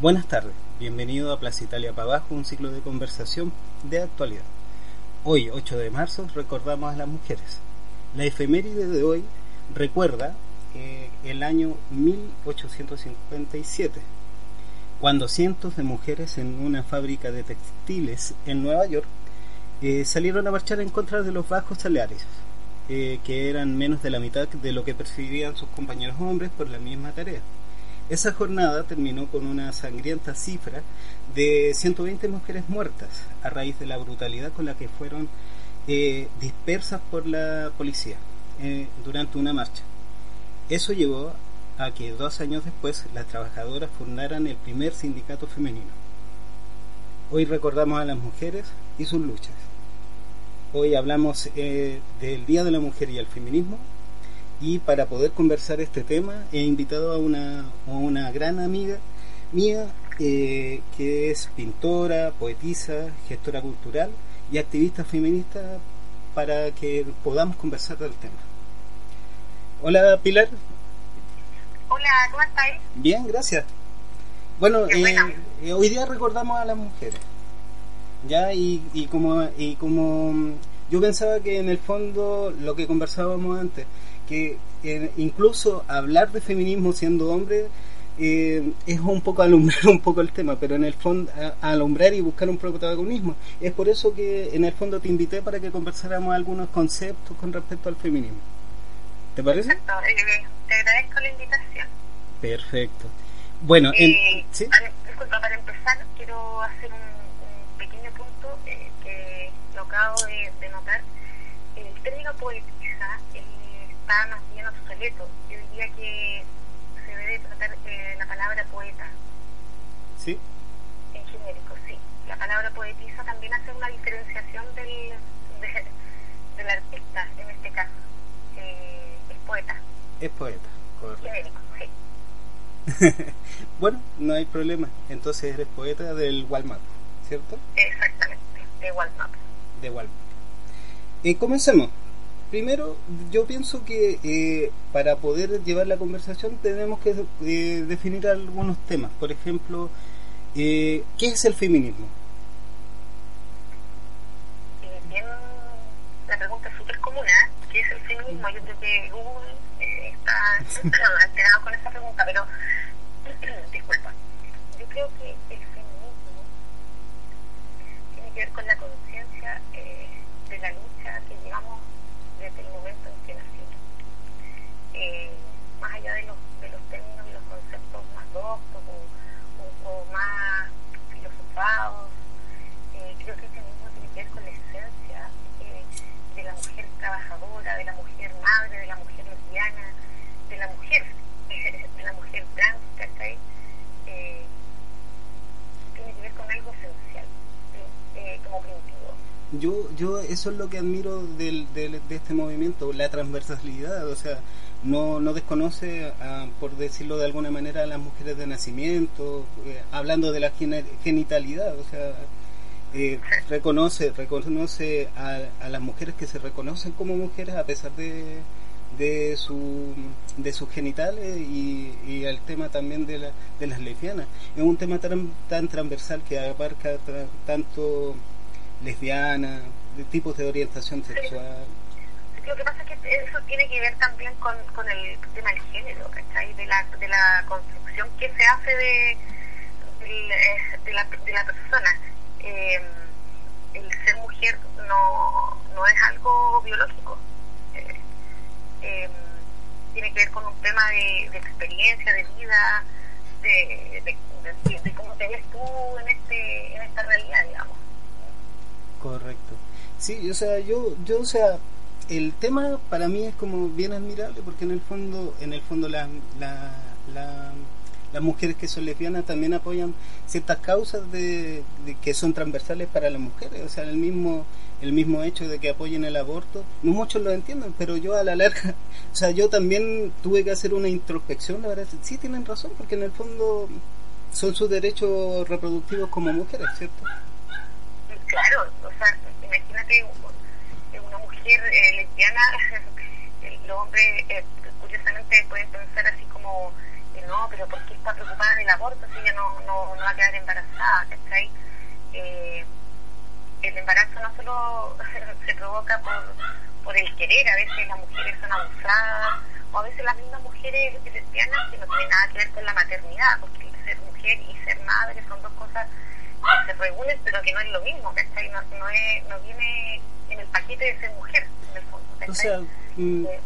Buenas tardes, bienvenido a Plaza Italia para abajo, un ciclo de conversación de actualidad. Hoy, 8 de marzo, recordamos a las mujeres. La efeméride de hoy recuerda eh, el año 1857, cuando cientos de mujeres en una fábrica de textiles en Nueva York eh, salieron a marchar en contra de los bajos salarios, eh, que eran menos de la mitad de lo que percibían sus compañeros hombres por la misma tarea. Esa jornada terminó con una sangrienta cifra de 120 mujeres muertas a raíz de la brutalidad con la que fueron eh, dispersas por la policía eh, durante una marcha. Eso llevó a que dos años después las trabajadoras fundaran el primer sindicato femenino. Hoy recordamos a las mujeres y sus luchas. Hoy hablamos eh, del Día de la Mujer y el feminismo y para poder conversar este tema he invitado a una, a una gran amiga mía eh, que es pintora, poetisa, gestora cultural y activista feminista para que podamos conversar del tema. Hola Pilar. Hola, ¿cómo estáis? Bien, gracias. Bueno, eh, eh, hoy día recordamos a las mujeres. Ya, y, y como, y como yo pensaba que en el fondo lo que conversábamos antes, que eh, incluso hablar de feminismo siendo hombre eh, es un poco alumbrar un poco el tema, pero en el fondo alumbrar y buscar un protagonismo. Es por eso que en el fondo te invité para que conversáramos algunos conceptos con respecto al feminismo. ¿Te parece? Perfecto, eh, te agradezco la invitación. Perfecto. Bueno, eh, ¿sí? para, disculpa, para empezar quiero hacer un, un pequeño punto eh, que lo acabo de, de notar. El término poetiza más bien obsoleto. Yo diría que se debe tratar eh, la palabra poeta. ¿Sí? En genérico, sí. La palabra poetisa también hace una diferenciación del, de, del artista, en este caso. Eh, es poeta. Es poeta, correcto. Genérico, sí. bueno, no hay problema. Entonces eres poeta del Walmart, ¿cierto? Exactamente, de Walmart. De Walmart. Y comencemos. Primero, yo pienso que eh, para poder llevar la conversación tenemos que eh, definir algunos temas. Por ejemplo, eh, ¿qué es el feminismo? Bien, la pregunta es súper común, ¿eh? ¿Qué es el feminismo? Yo creo que Google está alterado con esa pregunta, pero disculpa. Yo creo que el feminismo tiene que ver con la conciencia de la lucha que llevamos desde el momento en que nacimos. Eh, más allá de los, de los términos y los conceptos más doctos o, o, o más filosofados, eh, creo que el feminismo tiene que ver con la esencia eh, de la mujer trabajadora, de la mujer madre, de la mujer lesbiana, de la mujer, de la mujer trans, ¿cachai? Eh, tiene que ver con algo esencial, eh, como primitivo yo yo eso es lo que admiro del, del, de este movimiento la transversalidad o sea no no desconoce a, por decirlo de alguna manera a las mujeres de nacimiento eh, hablando de la genitalidad o sea eh, reconoce reconoce a, a, las mujeres que se reconocen como mujeres a pesar de de su de sus genitales y, y el tema también de, la, de las lesbianas. Es un tema tan, tan transversal que abarca tra, tanto lesbiana, de tipos de orientación sexual. Sí. Lo que pasa es que eso tiene que ver también con, con el tema del género, ¿cachai? De la, de la construcción que se hace de, de, de, la, de la persona. Eh, el ser mujer no, no es algo biológico. Eh, eh, tiene que ver con un tema de, de experiencia, de vida, de, de, de, cómo te ves tú en, este, en esta realidad, digamos. Correcto. Sí, o sea, yo, yo, o sea, el tema para mí es como bien admirable porque en el fondo, en el fondo la, la, la, las mujeres que son lesbianas también apoyan ciertas causas de, de, que son transversales para las mujeres, o sea, el mismo el mismo hecho de que apoyen el aborto, no muchos lo entienden, pero yo a la larga, o sea, yo también tuve que hacer una introspección, la verdad, sí tienen razón, porque en el fondo son sus derechos reproductivos como mujeres, ¿cierto? claro, imagínate una mujer eh, lesbiana, los hombres eh, curiosamente pueden pensar así como, eh, no, pero ¿por qué está preocupada del aborto si ella no, no, embarazada, ¿cachai? Eh, el embarazo no solo se provoca por, por el querer, a veces las mujeres son abusadas, o a veces las mismas mujeres lesbianas que no tienen nada que ver con la maternidad, porque ser mujer y ser madre son dos cosas que se reúnen, pero que no es lo mismo, ¿cachai? No, no, es, no viene en el paquete de ser mujer, en el fondo, ¿cachai? O sea, mm, Eh,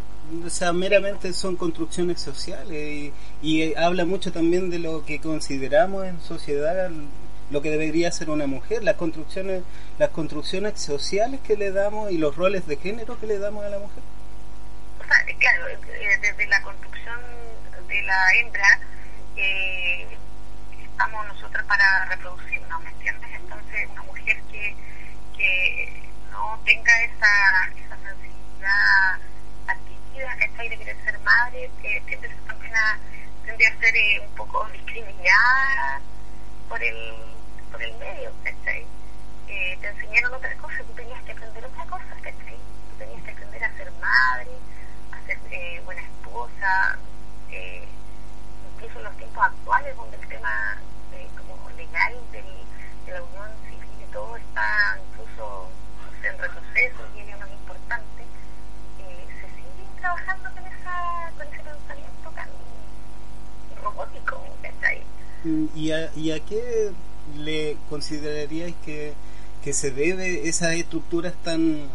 o sea, meramente son construcciones sociales y, y habla mucho también de lo que consideramos en sociedad lo que debería ser una mujer, las construcciones, las construcciones sociales que le damos y los roles de género que le damos a la mujer. o sea, eh, claro, eh, desde la construcción de la hembra, eh, estamos nosotros para reproducirnos, ¿me entiendes? Entonces, una mujer que, que no tenga esa, esa sensibilidad adquirida, ¿cachai? De querer ser madre, que tiende también a, a ser eh, un poco discriminada por el, por el medio, ¿cachai? Eh, te enseñaron otra cosa, tú tenías que aprender otra cosa, ¿cachai? Tú tenías que aprender a ser madre, a ser eh, buena esposa, eh, en los tiempos actuales donde el tema eh, como legal del, de la unión civil y todo está incluso en retroceso y es importante, eh, se sigue trabajando con, esa, con ese pensamiento tan robótico. Mm, ¿Y a, y a qué le consideraríais que, que se debe esas estructuras tan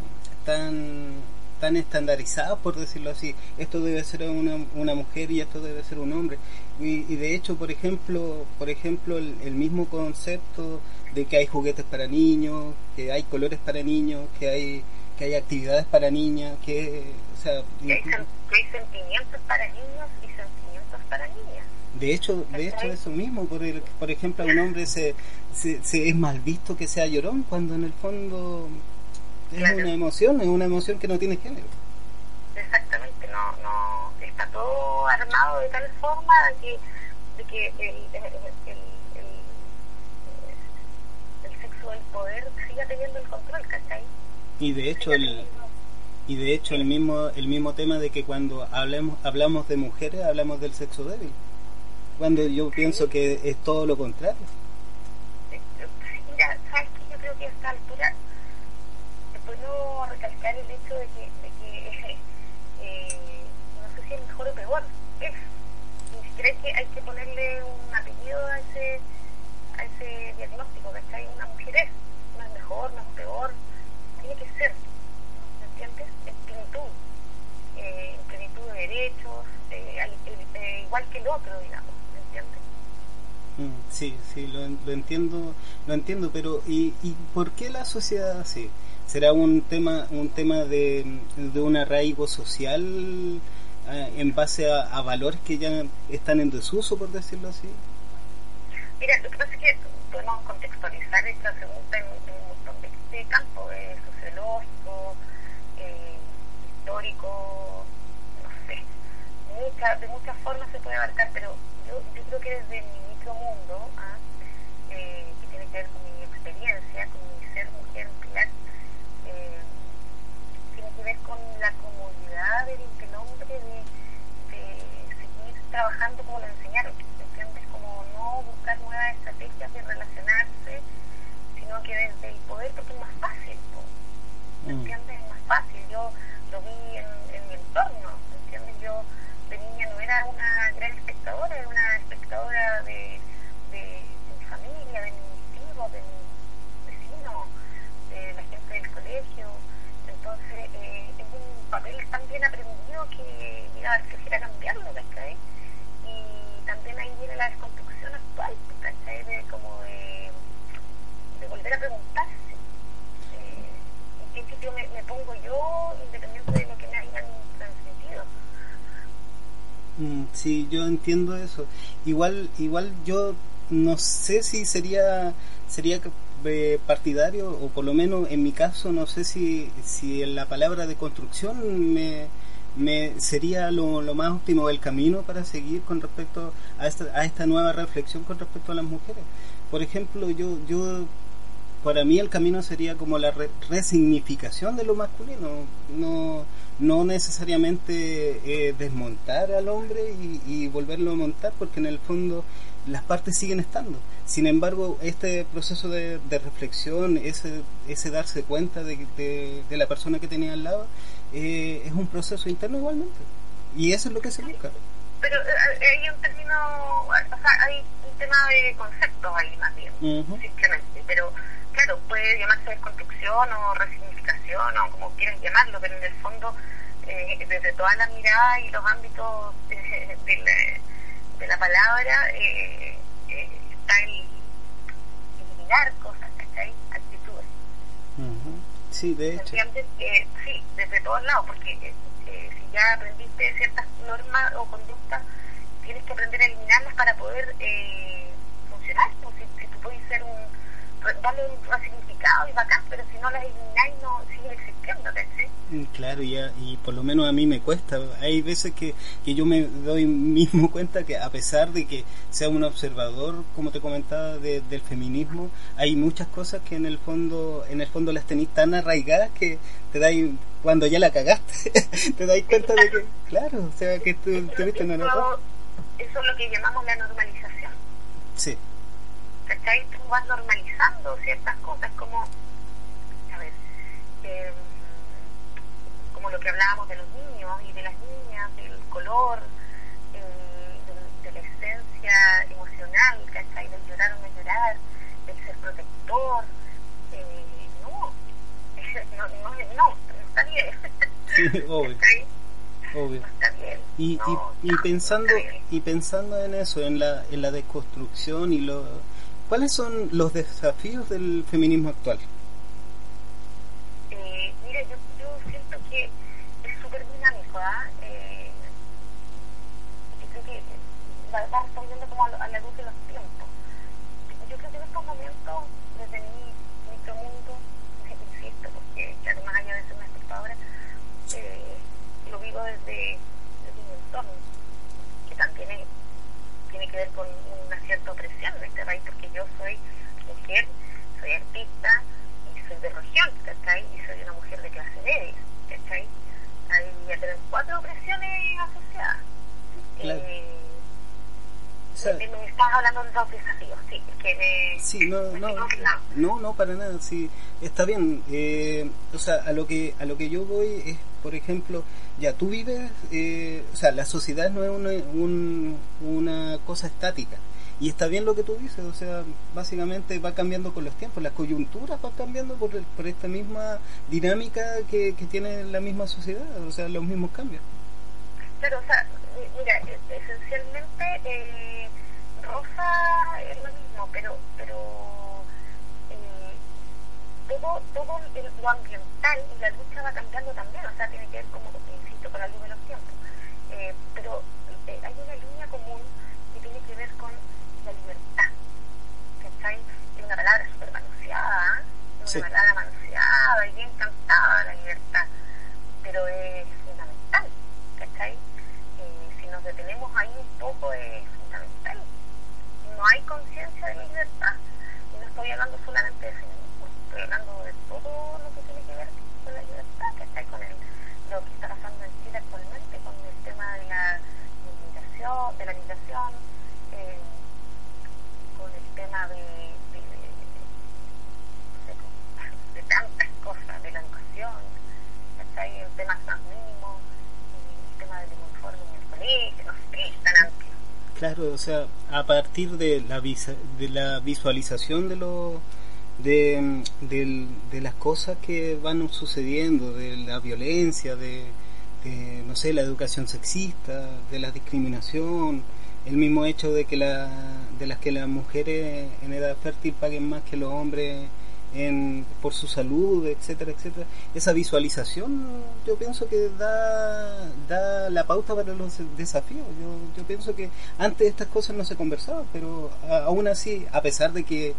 tan tan estandarizadas por decirlo así esto debe ser una, una mujer y esto debe ser un hombre y, y de hecho por ejemplo por ejemplo el, el, mismo concepto de que hay juguetes para niños que hay colores para niños que hay que hay actividades para niñas que o sea que hay, que hay sentimientos para niños y sentimientos para niñas de hecho, de hecho eso mismo, por, el, por ejemplo, a un hombre se, se, se, es mal visto que sea llorón cuando en el fondo es claro. una emoción, es una emoción que no tiene género. Exactamente, no, no está todo armado de tal forma de que, de que el, el, el, el, sexo del poder siga teniendo el control, ¿cachai? Y de hecho el y de hecho el mismo el mismo tema de que cuando hablemos hablamos de mujeres hablamos del sexo débil cuando yo pienso que es todo lo contrario. Mira, sabes que yo creo que a esta altura puedo recalcar el hecho de que eh, no sé si es mejor o peor, es. Hay que, hay que ponerle un apellido a ese, a ese diagnóstico, ¿cachai? Una mujer es, no es mejor, no es peor, tiene que ser, ¿me entiendes? En plenitud, eh, en plenitud de derechos, eh, al, el, igual que el otro, digamos. Sí, sí, lo, lo, entiendo, lo entiendo, pero ¿y, ¿y por qué la sociedad así? ¿Será un tema, un tema de, de un arraigo social eh, en base a, valores que ya están en desuso, por decirlo así? Mira, lo que pasa es que podemos contextualizar esta pregunta en, un montón de, de campos, eh, sociológico, eh, histórico, no sé, mucha, de muchas formas se puede abarcar, pero yo, yo creo que desde mi mundo ¿ah? eh, que tiene que ver con mi experiencia, con mi ser mujer nuclear, eh, tiene que ver con la comodidad del, del hombre de, de, seguir trabajando como lo enseñaron, ¿entiendes? Como no buscar nuevas estrategias de relacionarse, sino que desde el poder, porque es más fácil, ¿me entiendes? Es más fácil. Yo lo vi en, en mi entorno, ¿entiendes? Yo de niña no era una gran espectadora, era una espectadora de, de, de mi familia, de mis tíos, de mis vecinos, de la gente del colegio. Entonces, eh, es un papel tan bien aprendido que llega a quisiera cambiarlo, ¿cachai? Y también ahí viene la desconstrucción actual, ¿cachai? De, como de, de volver a preguntarse eh, en qué sitio me, me pongo yo, independiente de lo que me hayan transmitido. Sí, yo entiendo eso. Igual, igual yo no sé si sería sería eh, partidario o por lo menos en mi caso no sé si si la palabra de construcción me, me sería lo, lo más óptimo del camino para seguir con respecto a esta, a esta nueva reflexión con respecto a las mujeres. Por ejemplo, yo yo para mí el camino sería como la re resignificación de lo masculino, no no necesariamente eh, desmontar al hombre y, y, volverlo a montar, porque en el fondo las partes siguen estando. Sin embargo, este proceso de, reflexión, ese, ese darse cuenta de, de, la persona que tenía al lado, eh, es un proceso interno igualmente. Y eso es lo que se busca. Pero eh, hay un término, o sea, hay un tema de conceptos ahí más bien, simplemente. Pero claro, puede llamarse desconstrucción o resignificación o como quieras llamarlo, pero en el fondo, eh, desde toda la mirada y los ámbitos de, de la palabra, eh, eh, está el eliminar cosas, ¿cachai? Actitudes. Sí, de hecho. Eh, sí, desde todos lados, porque eh, si ya aprendiste ciertas normas o conductas, tienes que aprender a eliminarlas para poder eh, funcionar. Pues, si, si, tú puedes ser un, darle un significado y bacán, pero si no las elimináis, no siguen existiendo. Mm, claro, ya, y por lo menos a mí me cuesta. Hay veces que, que yo me doy mismo cuenta que a pesar de que sea un observador, como te comentaba, del feminismo, hay muchas cosas que en el fondo en el fondo las tenéis tan arraigadas que te dais, cuando ya la cagaste, te dais cuenta de que, claro, o sea, que tú tuviste una Eso es lo que llamamos la normalización. Sí. ¿Cachai? Tú vas normalizando ciertas cosas como, a ver, eh, como lo que hablábamos de los niños y de las niñas, del color, eh, de, la esencia emocional, ¿cachai? Del llorar o no llorar, del ser protector. Eh, no, no, no, no, está bien. Sí, obvio. Obvio. está bien. Y, y, y pensando y pensando en eso, en la, en la desconstrucción y lo, ¿cuáles son los desafíos del feminismo actual? va, va respondiendo como a, la luz de los tiempos. Yo creo que en estos momentos, desde mi micromundo, insisto, porque claro, más allá de ser una espectadora, eh, lo vivo desde, desde mi entorno, que también tiene que ver con una cierta opresión en este país, porque yo soy mujer, soy artista y soy de región, ¿cachai? Y soy una mujer de clase media, ¿cachai? Hay ya tenemos cuatro opresiones asociadas. Claro. Eh, me estás hablando de dos desafíos, sí, que Sí, no, no, no, no, para nada, sí, está bien. Eh, o sea, a lo que a lo que yo voy es, por ejemplo, ya tú vives, eh, o sea, la sociedad no es una, una cosa estática. Y está bien lo que tú dices, o sea, básicamente va cambiando con los tiempos, las coyunturas van cambiando por, por esta misma dinámica que, que tiene la misma sociedad, o sea, los mismos cambios. Pero, o sea, mira, esencialmente eh, Rosa es lo mismo, pero pero eh, todo todo lo ambiental y la lucha va cambiando también, o sea, tiene que ver, como insisto, con la luz de los tiempos. Eh, pero eh, hay una línea común que tiene que ver con la libertad, ¿cachai? Es una palabra súper manoseada, una palabra manoseada y bien cantada la libertad, pero es fundamental, ¿cachai? nos detenemos ahí un poco es fundamental. No hay conciencia de libertad. Y no estoy hablando solamente de feminismo, estoy hablando de todo lo que tiene que ver con la libertad, que está con el, lo que está pasando en Chile actualmente, con el tema de la migración, de la migración, eh, con el tema de, de, de, de, tantas cosas, de la educación, está ahí el tema más mínimo, el tema del uniforme Claro, o sea, a partir de la, de la visualización de, lo, de, de, las cosas que van sucediendo, de la violencia, de, no sé, la educación sexista, de la discriminación, el mismo hecho de que la, de las que las mujeres en edad fértil paguen más que los hombres en, por su salud, etcétera, etcétera. Esa visualización yo pienso que da, da la pauta para los desafíos. Yo, yo pienso que antes estas cosas no se conversaban, pero aún así, a pesar de que,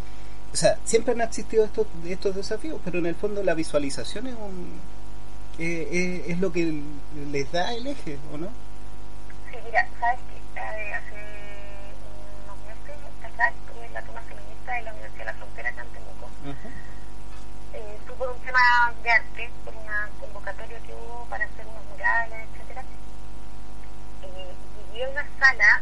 o sea, siempre han existido estos, estos desafíos, pero en el fondo la visualización es, un, es, lo que les da el eje, ¿o no? Sí, mira, sabes que eh, hace unos meses atrás estuve en la toma feminista de la Universidad de la Frontera acá en eh, de arte, por una convocatoria que hubo para hacer unos murales, etcétera. Y llegué una sala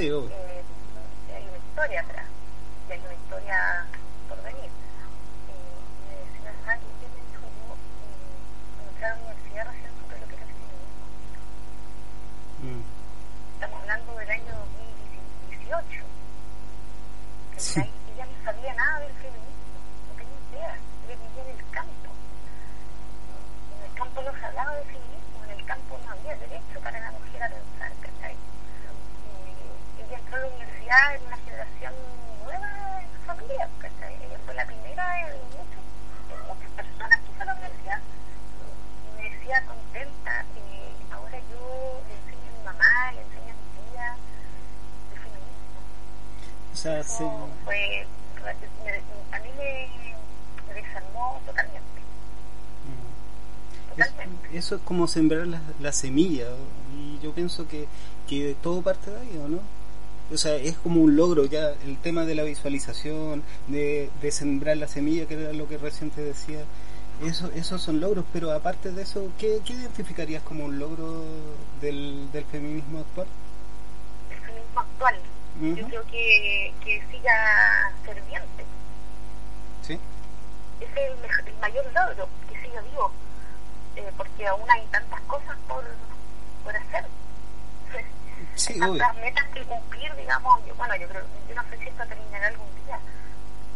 Sí, eh, hay una historia atrás, y hay una historia por venir. Eh, me decía, ¿sabes qué me dijo yo? Eh, cuando entré a la universidad recién supe lo que era el feminismo. Mm. Estamos hablando del año 2018. Sí. ¿cachai? Ella no sabía nada del feminismo, no tenía idea. Ella vivía en el campo. En el campo no se hablaba de feminismo, en el campo no había derecho para la mujer a pensar, ¿cachai? Y ella entró a la universidad en una generación nueva en su familia, ¿cachai? Ella fue la primera en, muchos, en muchas personas que fue a la universidad. Y me decía contenta, eh, ahora yo le enseño a mi mamá, le enseño a mi tía el feminismo. O sea, Eso sí. fue, me- a mí me, me desarmó totalmente, Mm. totalmente. Es- eso es como sembrar la, la semilla y yo pienso que, que todo parte de ahí, ¿o no? O sea, es como un logro ya el tema de la visualización, de, de sembrar la semilla, que era lo que recién te decía. Eso, esos son logros, pero aparte de eso, ¿qué, qué identificarías como un logro del, del feminismo actual? El feminismo actual, yo creo que, que siga ferviente. ¿Sí? Ese es el, el mayor logro, que siga vivo, eh, porque aún hay tantas cosas por, por hacer. Sí, Hay obvio. tantas metas que cumplir, digamos, yo, bueno, yo creo, yo no sé si esto terminará algún día,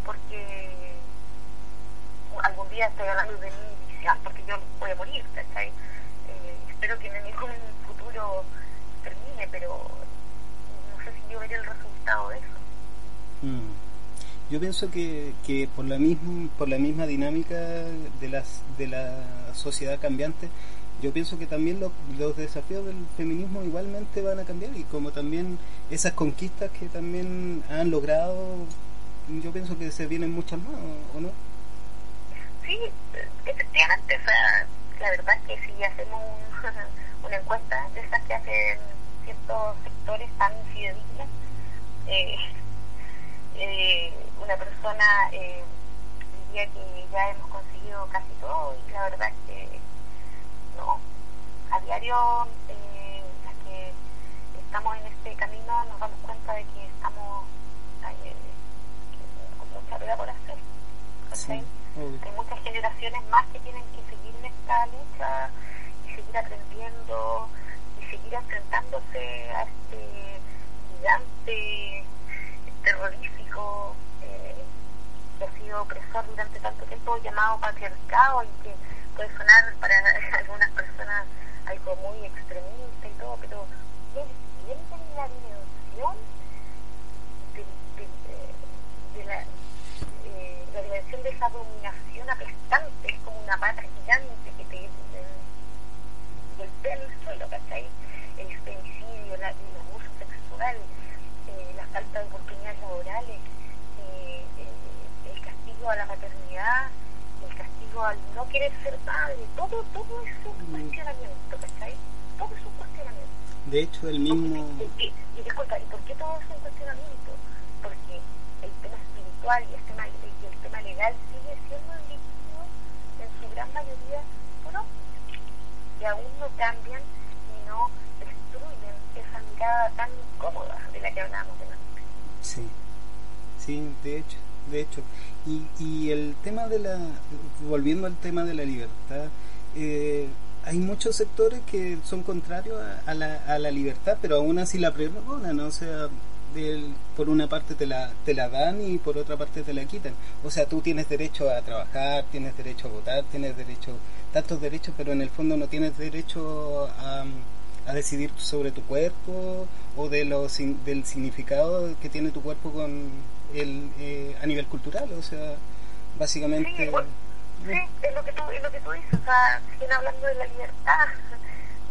porque algún día estoy hablando de mi visión, porque yo voy a morir, ¿cachai? Eh, espero que en ningún futuro termine, pero no sé si yo veré el resultado de eso. Mm. Yo pienso que, que por la misma por la misma dinámica de las de la sociedad cambiante, yo pienso que también los, los desafíos del feminismo igualmente van a cambiar y como también esas conquistas que también han logrado, yo pienso que se vienen muchas más, ¿o, no? Sí, efectivamente, o sea, la verdad que si hacemos un- una encuesta de esas que hacen ciertos sectores tan fidedignas, eh, eh, una persona eh, diría que ya hemos conseguido casi todo y la verdad es que no. A diario, eh, las que estamos en este camino nos damos cuenta de que estamos eh, que- con mucha pega por hacer. obvio. Hay muchas generaciones más que tienen que seguir en esta lucha y seguir aprendiendo y seguir enfrentándose a este gigante terrorífico sido opresor durante tanto tiempo llamado patriarcado y que puede sonar para algunas personas algo muy extremista y todo, pero entienden la dimensión de, de, de- la, eh, dimensión de esa dominación aplastante, es como una pata gigante que te eh, golpea en el suelo, ¿cachai? El femicidio, la, el abuso sexual, eh, la falta de oportunidades laborales, eh, eh, el castigo a la maternidad, el castigo al no querer ser padre, todo, todo es un cuestionamiento, ¿cachai? Todo es un cuestionamiento. De hecho, el mismo... Y, y- y disculpa, ¿y por qué todo es un cuestionamiento? Porque el tema espiritual y el tema, y el tema legal sigue siendo ambiguo en su gran mayoría, ¿o no? Y aún no cambian y no destruyen esa mirada tan incómoda de la que hablábamos delante. Sí, sí, de hecho, de hecho. Y, y el tema de la, volviendo al tema de la libertad, eh, hay muchos sectores que son contrarios a, a la, a la libertad, pero aún así la pregonan, o sea, del- por una parte te la, te la dan y por otra parte te la quitan. O sea, tú tienes derecho a trabajar, tienes derecho a votar, tienes derecho, tantos derechos, pero en el fondo no tienes derecho a, a decidir sobre tu cuerpo o de lo, del significado que tiene tu cuerpo con el, eh, a nivel cultural. O sea, básicamente... Sí, bueno, sí, es lo que tú, es lo que tú dices, o sea, siguen hablando de la libertad.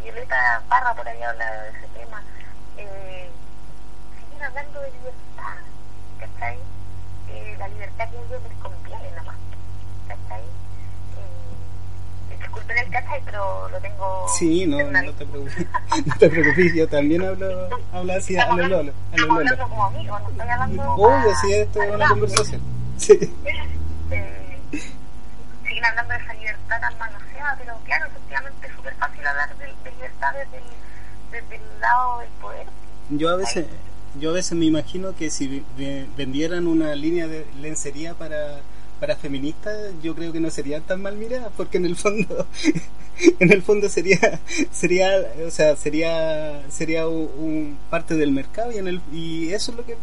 Violeta Parra por ahí habla de ese tema. Eh, siguen hablando de libertad, ¿cachai? Eh, la libertad que ellos les conviene nada más, ¿cachai? Eh, disculpen el cachai, pero lo tengo Sí, no, no te preocupes, no te preocupes, yo también hablo, hablo así a lo lolo, a lo lolo. hablando como amigos, no estoy hablando... Obvio, sí, esto es una conversación. Sí. Eh, siguen hablando de esa libertad tan manoseada, pero claro, efectivamente es súper fácil hablar de, de libertad desde el, desde el lado del poder. Yo a veces, yo a veces me imagino que si vendieran una línea de lencería para para feministas yo creo que no serían tan mal miradas porque en el fondo en el fondo sería sería o sea sería sería un, parte del mercado y en el y eso es lo que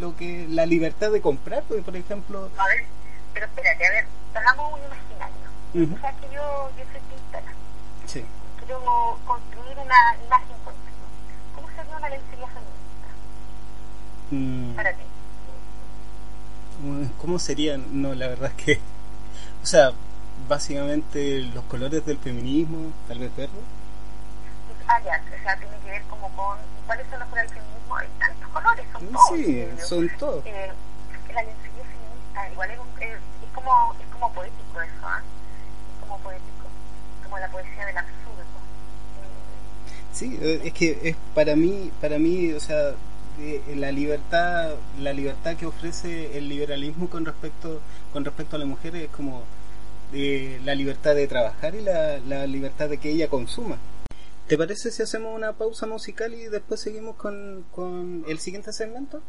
lo que la libertad de comprar porque por ejemplo a ver pero espérate a ver hagamos un imaginario o sea que yo yo soy pintora. Sí. Quiero construir una imagen. Contigo ¿cómo sería una lencería feminista? Mm. para ti ¿Cómo serían? No, la verdad es que. O sea, básicamente los colores del feminismo, tal vez verde. Ah, ya, o sea, tiene que ver como con. ¿Cuáles son los colores del feminismo? Hay tantos colores, son todos. Sí, son todos. Eh, la lencería feminista, igual es, es, como, es como poético eso, ¿ah? Es como poético, como la poesía del absurdo. Sí, es que es para mí, para mí, o sea, la libertad la libertad que ofrece el liberalismo con respecto con respecto a la mujer es como de la libertad de trabajar y la, la libertad de que ella consuma ¿Te parece si hacemos una pausa musical y después seguimos con, con el siguiente segmento?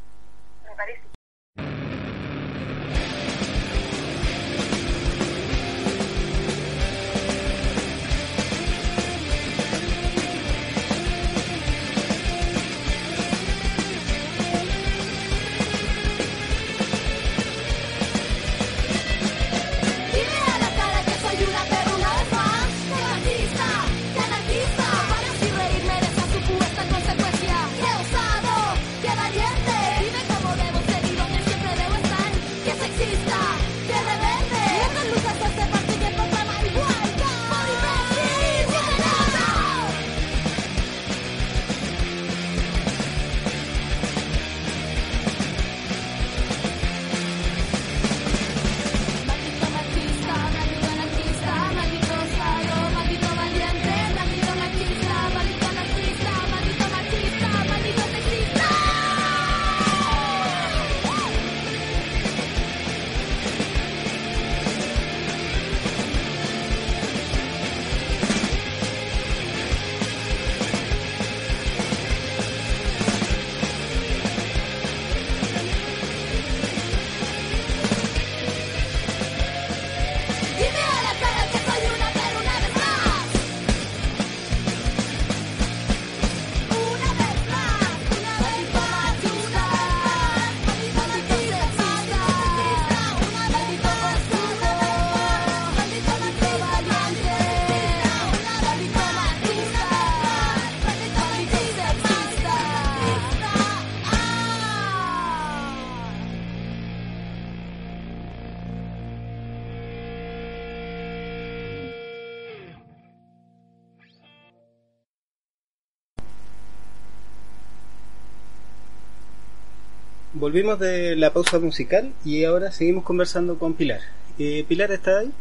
Volvimos de la pausa musical y ahora seguimos conversando con Pilar. Eh, Pilar, ¿está ahí?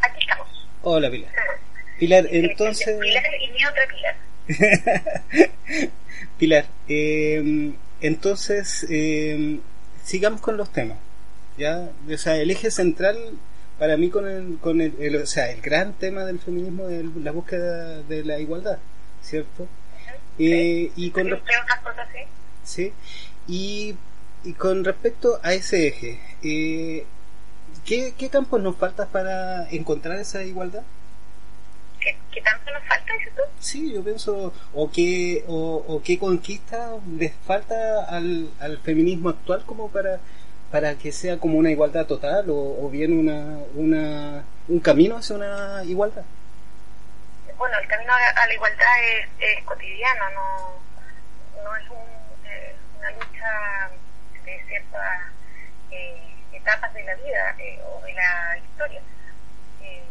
Aquí estamos. Hola, Pilar. Pilar, entonces... Pilar y mi otra Pilar. Pilar, eh, entonces eh, sigamos con los temas. ¿ya? O sea, el eje central para mí con el, con el, o sea, el gran tema del feminismo es la búsqueda de la igualdad, ¿cierto? Eh, y con respecto sí. Y y con respecto a ese eje, eh, ¿qué, ¿qué, campos nos falta para encontrar esa igualdad? ¿Qué, qué tanto nos falta, dices tú? Sí, yo pienso, o qué, o, o qué conquista les falta al, al feminismo actual como para, para que sea como una igualdad total o, o bien una, una, un camino hacia una igualdad. Bueno, el camino a la igualdad es, es cotidiano, no, no es un, eh, una lucha ciertas eh, etapas de la vida eh, o de la historia. Eh,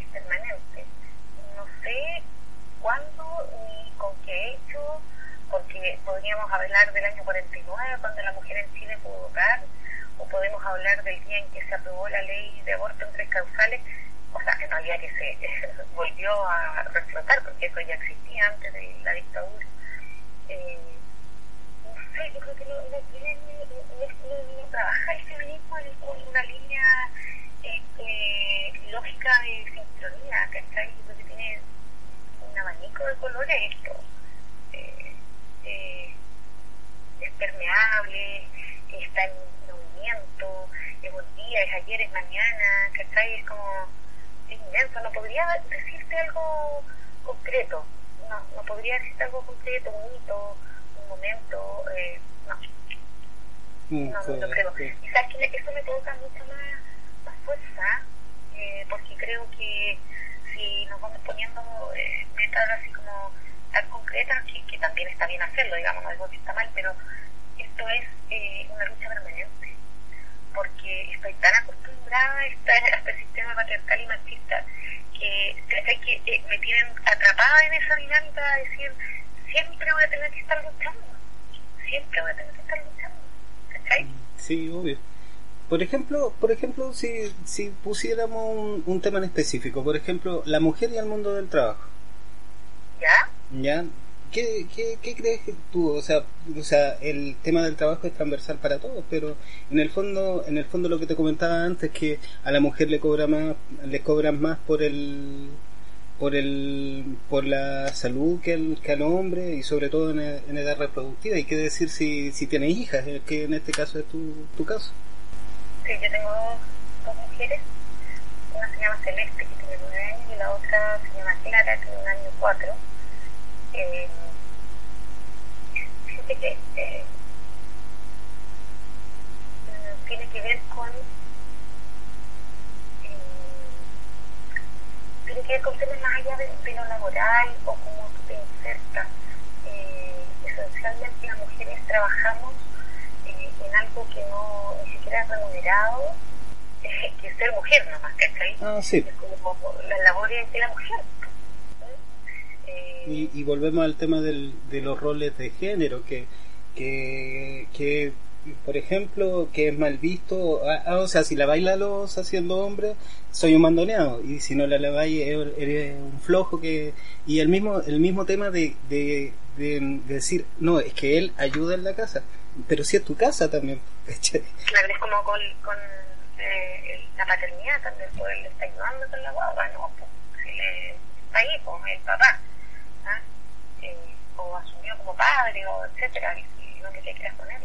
es permanente. No sé cuándo ni con qué hecho, porque podríamos hablar del año 49, cuando la mujer en Chile pudo votar, o podemos hablar del día en que se aprobó la ley de aborto en tres causales, o sea, en realidad que se volvió a reflotar, porque eso ya existía antes de la dictadura. Eh, ejemplo, yo creo que no, no tienen ni, no, trabaja el feminismo en, en una línea este, lógica de sincronía, ¿cachai? Yo creo que tiene un abanico de colores esto. Eh, eh es permeable, está en movimiento, es un día, es ayer, es mañana, ¿cachai? Es como es inmenso, no podría decirte algo concreto, no, no podría decirte algo concreto, bonito momento, eh, no. Mm, no, no, creo. Y sabes que eso me toca mucha más, más fuerza, eh, porque creo que si nos vamos poniendo eh, metas así como tan concretas, que, que, también está bien hacerlo, digamos, no digo que está mal, pero esto es eh, una lucha permanente, porque estoy tan acostumbrada a este, sistema patriarcal y machista que, que eh, me tienen atrapada en esa dinámica de decir, siempre voy a tener que estar luchando, siempre voy a tener que estar luchando, ¿cachai? Sí, obvio. Por ejemplo, por ejemplo, si, si pusiéramos un, un tema en específico, por ejemplo, la mujer y el mundo del trabajo. ¿Ya? ¿Ya? ¿Qué, qué, qué crees tú, o sea, o sea, el tema del trabajo es transversal para todos, pero en el fondo, en el fondo lo que te comentaba antes que a la mujer le cobra más, le cobran más por el, por el, por la salud que al, que al hombre y sobre todo en, edad reproductiva. Y qué decir si, si tienes hijas, que en este caso es tu, tu caso. Sí, yo tengo dos, mujeres, una se llama Celeste que tiene nueve años y la otra se llama Clara que tiene un año cuatro eh, fíjate que eh, tiene que ver con tiene que temas más allá de, lo laboral o cómo tú te insertas eh, esencialmente las mujeres trabajamos eh, en algo que no ni siquiera es remunerado que es ser mujer nomás, ¿cachai? Ah, sí. Es como, como las labores de la mujer y, y, volvemos al tema del, de los roles de género, que, que, que por ejemplo, que es mal visto, ah, ah, o sea, si la baila los haciendo hombre, soy un mandoneado, y si no la, la baila, eres un flojo que, y el mismo, el mismo tema de, de, de, decir, no, es que él ayuda en la casa, pero si es tu casa también. Claro, es como con, eh, la paternidad también, pues él está ayudando con la guagua, ¿no? Pues, le está ahí, pues el papá o asumió como padre, o etcétera, y lo que te quieras poner.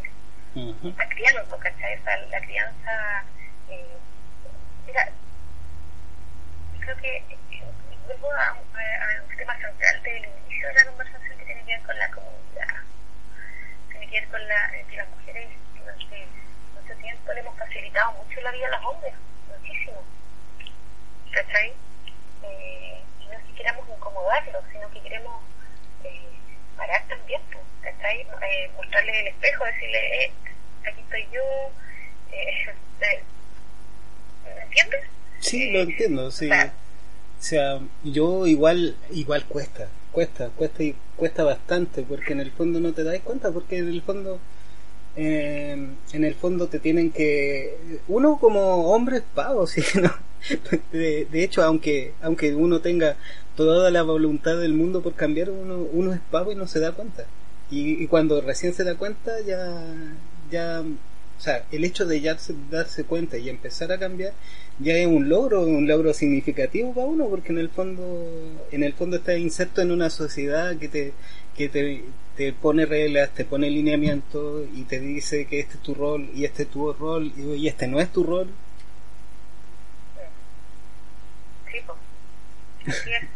Uh crianza, ¿cachai? La crianza, eh, mira, creo que eh, vuelvo a, un tema central del inicio de la conversación que tiene que ver con la comunidad, tiene que ver con la, eh, que las mujeres durante mucho tiempo le hemos facilitado mucho la vida a los hombres, muchísimo, ¿cachai? Eh, y no es que queramos incomodarlos, sino que queremos parar también, ¿cachai? Eh, mostrarle el espejo, decirle, eh, aquí estoy yo, eh, ¿me entiendes? Sí, lo entiendo, sí. O sea, yo igual, igual cuesta, cuesta, cuesta y cuesta bastante, porque en el fondo no te das cuenta, porque en el fondo, eh, en el fondo te tienen que, uno como hombre es pavo, ¿sí? ¿no? De, de, hecho, aunque, aunque uno tenga toda la voluntad del mundo por cambiar, uno, uno es pavo y no se da cuenta. Y, y cuando recién se da cuenta, ya, ya, o sea, el hecho de ya darse cuenta y empezar a cambiar, ya es un logro, un logro significativo para uno, porque en el fondo, en el fondo estás inserto en una sociedad que te, que te, te pone reglas, te pone lineamientos y te dice que este es tu rol y este es tu rol y este no es tu rol. Sí, pues.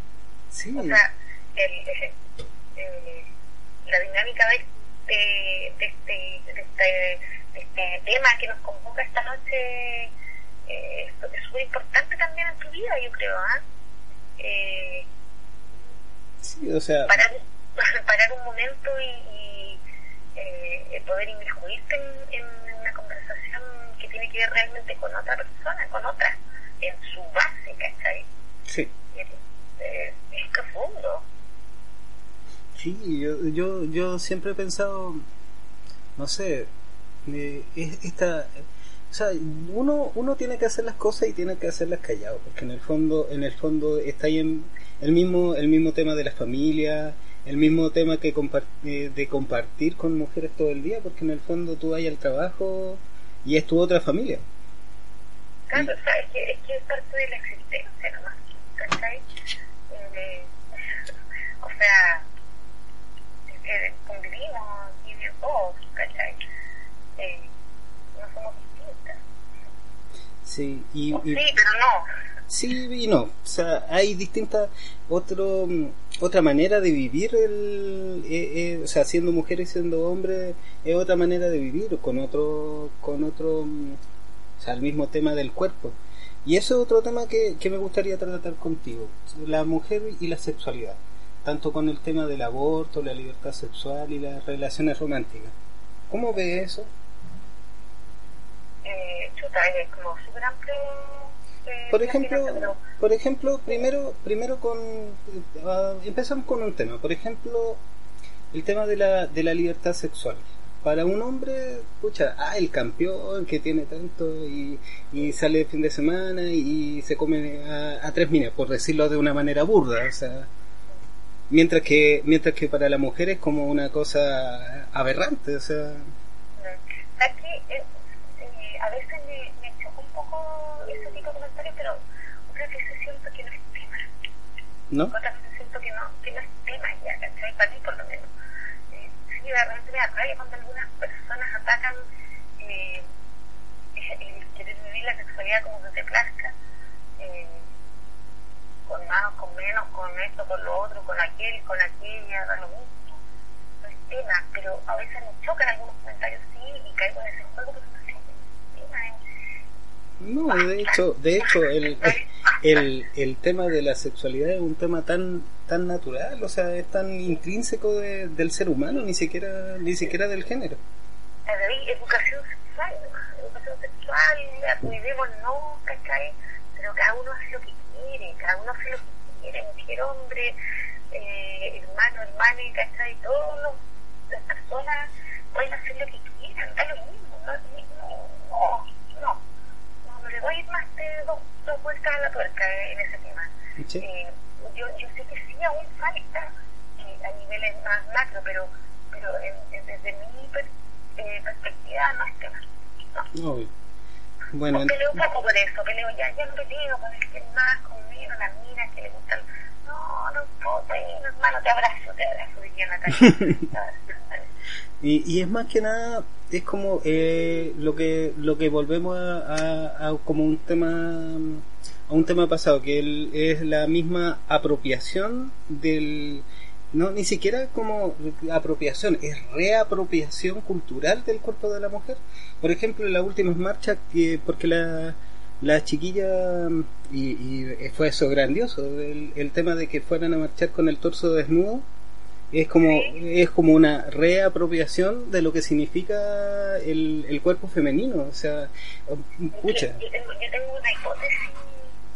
Sí. O sea, el, el, la dinámica de este, de este, de este, de este tema que nos convoca esta noche eh, es muy importante también en tu vida, yo creo. ¿ah? Eh, sí, o sea. Parar, parar un momento y, y eh, poder inmiscuirte en, en una conversación que tiene que ver realmente con otra persona, con otra, en su base, ¿cachai? Sí. Eh, es profundo. Sí, yo, yo, yo siempre he pensado, no sé, eh, esta, o sea, uno, uno tiene que hacer las cosas y tiene que hacerlas callado, porque en el fondo, en el fondo está ahí en el mismo, el mismo tema de la familia, el mismo tema que eh, de compartir con mujeres todo el día, porque en el fondo tú vas al trabajo y es tu otra familia. Claro, o sea, es que, es que es parte de la existencia nomás, ¿cachai? Eh, o sea, eh, convivimos y todos, ¿cachai? Eh, no somos distintas. Sí, y, sí, pero no. Sí y no. O sea, hay distintas. Otro, otra manera de vivir, el, eh, eh, o sea, siendo mujer y siendo hombre, es otra manera de vivir, con otro. con otro o sea, el mismo tema del cuerpo. Y eso es otro tema que, que me gustaría tratar contigo: la mujer y la sexualidad. Tanto con el tema del aborto, la libertad sexual y las relaciones románticas. ¿Cómo ve eso? Eh, chuta, es como súper amplio. Eh, por ejemplo, por ejemplo, primero, primero con, uh, empezamos con un tema. Por ejemplo, el tema de la, de la libertad sexual. Para un hombre, pucha, ah, el campeón que tiene tanto y, y sale el fin de semana y, se come a, tres minas, por decirlo de una manera burda, o sea, mientras que mientras que para la mujer es como una cosa aberrante, o sea. Aquí, eh, eh, a veces me, me choca un poco ese tipo de comentarios, pero otras veces siento que no es tema. ¿No? Otras veces siento que no, que no es tema ya, ¿cachai? Para mí por lo menos. Eh, sí, de repente me da rabia cuando atacan eh, el querer vivir la sexualidad como que te plazca. Eh, con más, con menos, con esto, con lo otro, con aquel, con aquella, da lo mismo. No es tema, pero a veces me chocan algunos comentarios, sí, y caigo en ese juego, pero no es tema. No, de hecho, de hecho el, el, el tema de la sexualidad es un tema tan tan natural, o sea, es tan intrínseco de, del ser humano, ni siquiera ni siquiera del género. Educación sexual, educación sexual, cuidemos, no, ¿cachai? Pero cada uno hace lo que quiere, cada uno hace lo que quiere, mujer, hombre, eh, hermano, hermana, ¿cachai? Todas las personas pueden hacer lo que quieran, da lo mismo, no, no, no, no, no le voy a ir más de dos, dos vueltas a la tuerca en ese tema. ¿Sí? Eh, yo, yo sé que sí aún falta eh, a niveles más macro, pero, pero en, en, desde mi per, eh, perspectiva no es tema. No. Obvio. Bueno, Pues peleo un poco por eso, peleo ya, ya no peleo con el que es más, conmigo, las minas que le gustan. No, no importa, no, hermano, te abrazo, te abrazo, diría la calle. y, y es más que nada, es como eh, lo que lo que volvemos a, a, a como un tema a un tema pasado que el, es la misma apropiación del no ni siquiera como apropiación es reapropiación cultural del cuerpo de la mujer. Por ejemplo en las últimas marchas que porque la la chiquilla y, y fue eso grandioso el, el tema de que fueran a marchar con el torso desnudo es como es como una reapropiación de lo que significa el, el cuerpo femenino. O sea pucha. Yo, yo tengo, yo tengo una hipótesis,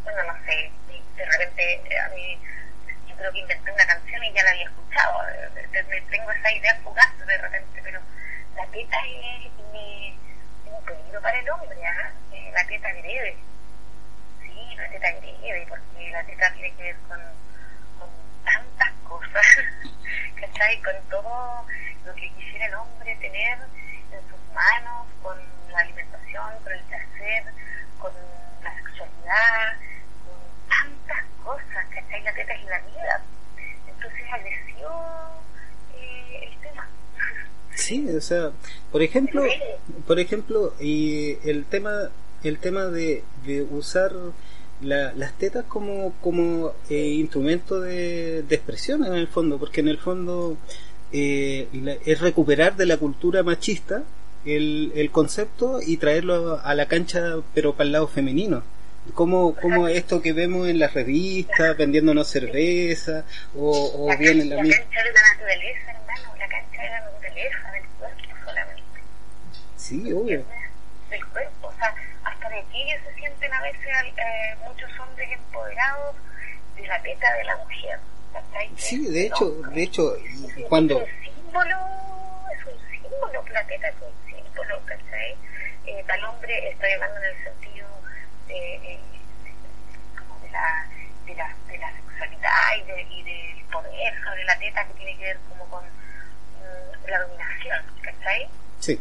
bueno, no sé, de repente a mí, creo que inventé una canción y ya la había escuchado, eh, de- de- tengo esa idea fugaz de repente, pero la teta es, un peligro para el hombre, ¿ah? Eh, la teta agrede, sí, la teta agrede, porque la teta tiene que ver con, con tantas cosas, ¿cachai? Con todo lo que quisiera el hombre tener en sus manos, con la alimentación, con el placer, con la sexualidad, cosas, ¿cachai? La teta es la vida. Entonces es agresivo eh, el tema. Sí, o sea, por ejemplo, por ejemplo, y el tema, el tema de, de usar la- las tetas como, como eh, instrumento de, de expresión en el fondo, porque en el fondo eh, la- es recuperar de la cultura machista el, el concepto y traerlo a la cancha, pero para el lado femenino. Como, como esto que vemos en las revistas, vendiéndonos cerveza, o, o la bien cancha, en la la misma. cancha de la naturaleza, hermano, la cancha de la naturaleza, del cuerpo solamente. Sí, obvio. del cuerpo, o sea, hasta de ti se sienten a veces eh, muchos hombres empoderados de la teta de la mujer. Sí, de hecho, de hecho, cuando Es un símbolo, es un símbolo, la teta es un símbolo, ¿cachai? Eh, tal hombre, estoy hablando en el sentido eh, de la, de la, de la sexualidad y, de, y del poder sobre la teta que tiene que ver como con mm, la dominación, ¿cachai? Sí.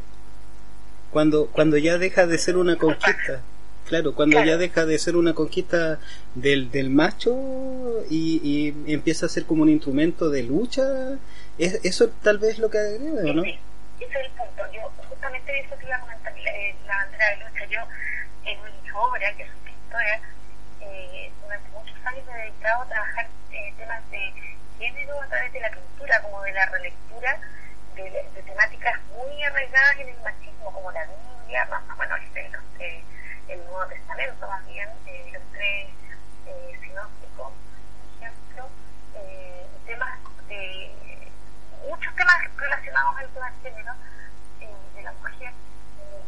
Cuando, cuando ya deja de ser una conquista. Claro, cuando Claro. ya deja de ser una conquista del, del macho y, y empieza a ser como un instrumento de lucha, es, eso tal vez es lo que agrega, ¿o ¿no? Sí, ese es el punto. Yo justamente eso te iba a comentar, la, eh, la bandera de lucha. Yo Obra, que es pintora, eh, durante muchos años me he dedicado a trabajar eh, temas de género a través de la pintura, como de la relectura de, de temáticas muy arraigadas en el machismo, como la Biblia, más o menos el, el Nuevo Testamento más bien, eh, los tres eh, sinópticos, por ejemplo, eh, temas de muchos temas relacionados al tema género eh, de la mujer. Eh,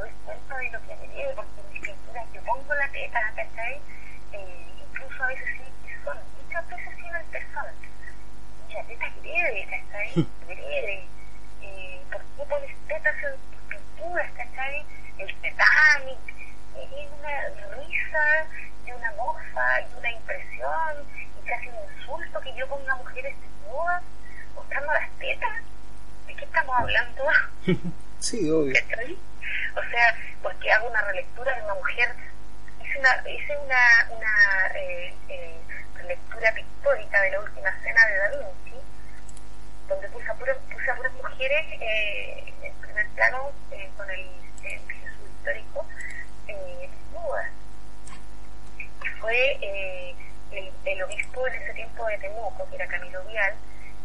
doy cuenta de lo que agrede, porque mis pinturas yo pongo la teta, ¿cachai? Eh, incluso a veces sí pezón, muchas veces sí en pezón. Y la teta agrede, ¿cachai? Agrede. Eh, ¿Por qué pones tetas en tus pinturas, ¿cachai? El Titanic, es una risa y una mofa y una impresión y casi un insulto que yo ponga mujeres desnudas mostrando las tetas. ¿De qué estamos hablando? sí, obvio. O sea, porque hago una relectura de una mujer, hice una, hice una, eh, eh, relectura pictórica de la última cena de Da Vinci, donde puse a puras, puse a puras mujeres eh, en primer plano eh, con el, Jesús histórico desnudas. Y fue el, obispo en ese tiempo de Temuco, que era Camilo Vial,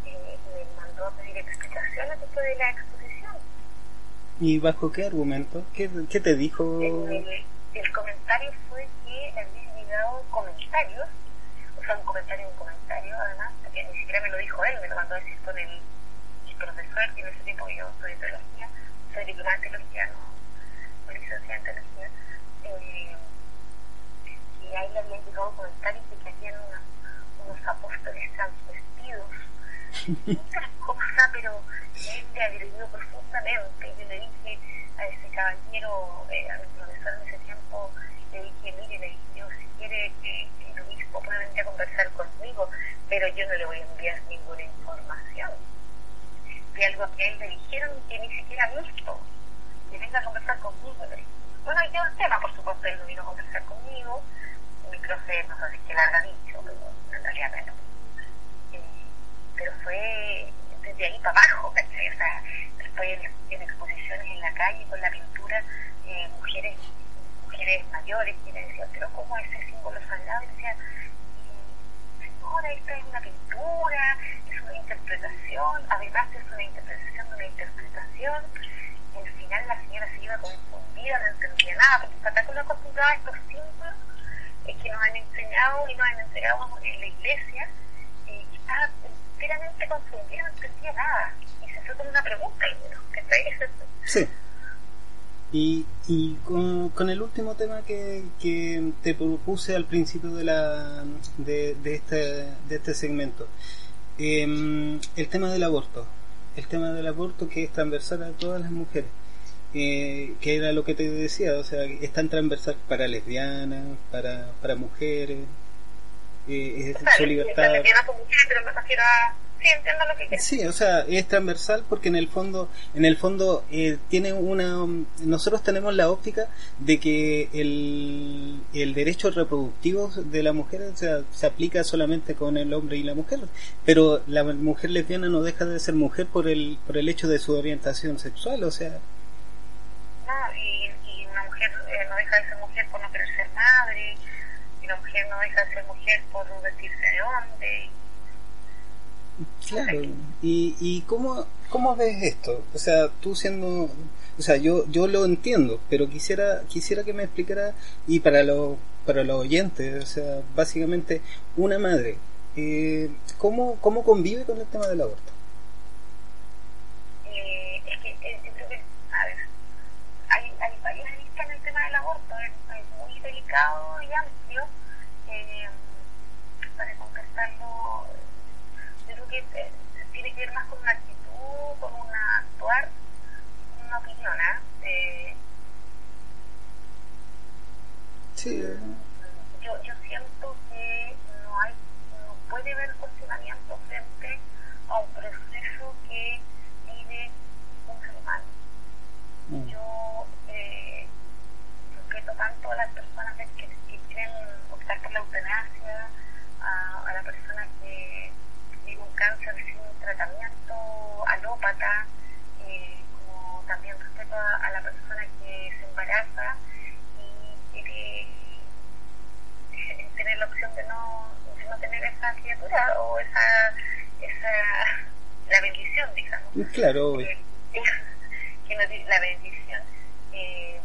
me mandó a pedir explicaciones después de la exposición. ¿Y bajo qué argumento? ¿Qué, qué te dijo? El, el, comentario fue que habían llegado comentarios, o sea, un comentario, un comentario, además, porque ni siquiera me lo dijo él, me lo mandó a decir con el, el profesor, que en ese tiempo yo soy de teología, soy diplomada en teología, no, licenciada en teología, eh, y ahí le habían llegado comentarios de que habían unos, unos apóstoles transvestidos, muchas cosas, pero él le agredió profundamente. Yo le dije a ese caballero, eh, a mi profesor en ese tiempo, le dije, mire, le dije, yo si quiere que, el obispo pueda venir a conversar conmigo, pero yo no le voy a enviar ninguna información de algo que a él le dijeron que ni siquiera ha visto, que venga a conversar conmigo. Bueno, yo el tema, por supuesto, él no vino a conversar conmigo, mi profe, no sé si que larga dicho, pero en realidad no. Eh, pero fue desde ahí para abajo, ¿cachai? O sea, después en, exposiciones en la calle con la pintura, eh, mujeres mujeres mayores que me decían, pero ¿cómo ese símbolo sagrado? Y decía, señora, esta es una pintura, es una interpretación, además es una interpretación de una interpretación. Y al final la señora se iba confundida, no entendía nada, porque está tan acostumbrada a estos símbolos eh, que nos han enseñado y nos han entregado en la iglesia, y que estaba enteramente confundida, no entendía nada. Y se fue con una pregunta, y bueno, ¿qué Sí. Y, y con, con, el último tema que, que, te propuse al principio de, la, de, de, este, de este segmento, eh, el tema del aborto, el tema del aborto que es transversal a todas las mujeres, eh, que era lo que te decía, o sea, es tan transversal para lesbianas, para, para mujeres, eh, es claro, su libertad. Mujeres, pero me refiero a sí, entiendo lo que quieres. Sí, o sea, es transversal porque en el fondo, en el fondo eh, tiene una, nosotros tenemos la óptica de que el, el derecho reproductivo de la mujer o sea, se aplica solamente con el hombre y la mujer, pero la mujer lesbiana no deja de ser mujer por el, por el hecho de su orientación sexual, o sea. No, y, y una mujer eh, no deja de ser mujer por no querer ser madre, mujer no deja de ser mujer por vestirse de hombre. Claro, y, y cómo, cómo ves esto? O sea, tú siendo, o sea, yo, yo lo entiendo, pero quisiera, quisiera que me explicara, y para los, para los oyentes, o sea, básicamente, una madre, eh, ¿cómo, ¿cómo convive con el tema del aborto? Eh, es que, eh, creo que, a ver, hay, hay varias aristas en el tema del aborto, es, es muy delicado y amplio, eh, para concretarlo que eh, tiene que ver más con una actitud, con una actuar, una opinión, ¿eh? Sí. Yo, yo siento que no hay, no puede haber cuestionamiento frente a un proceso que vive un ser humano. Mm. Yo eh, respeto tanto a las personas que, que quieren optar por la eutanasia, a, a la persona que vive un cáncer sin un tratamiento alópata, eh, como también respeto a, a, la persona que se embaraza Claro, eh, que no tiene la bendición, eh,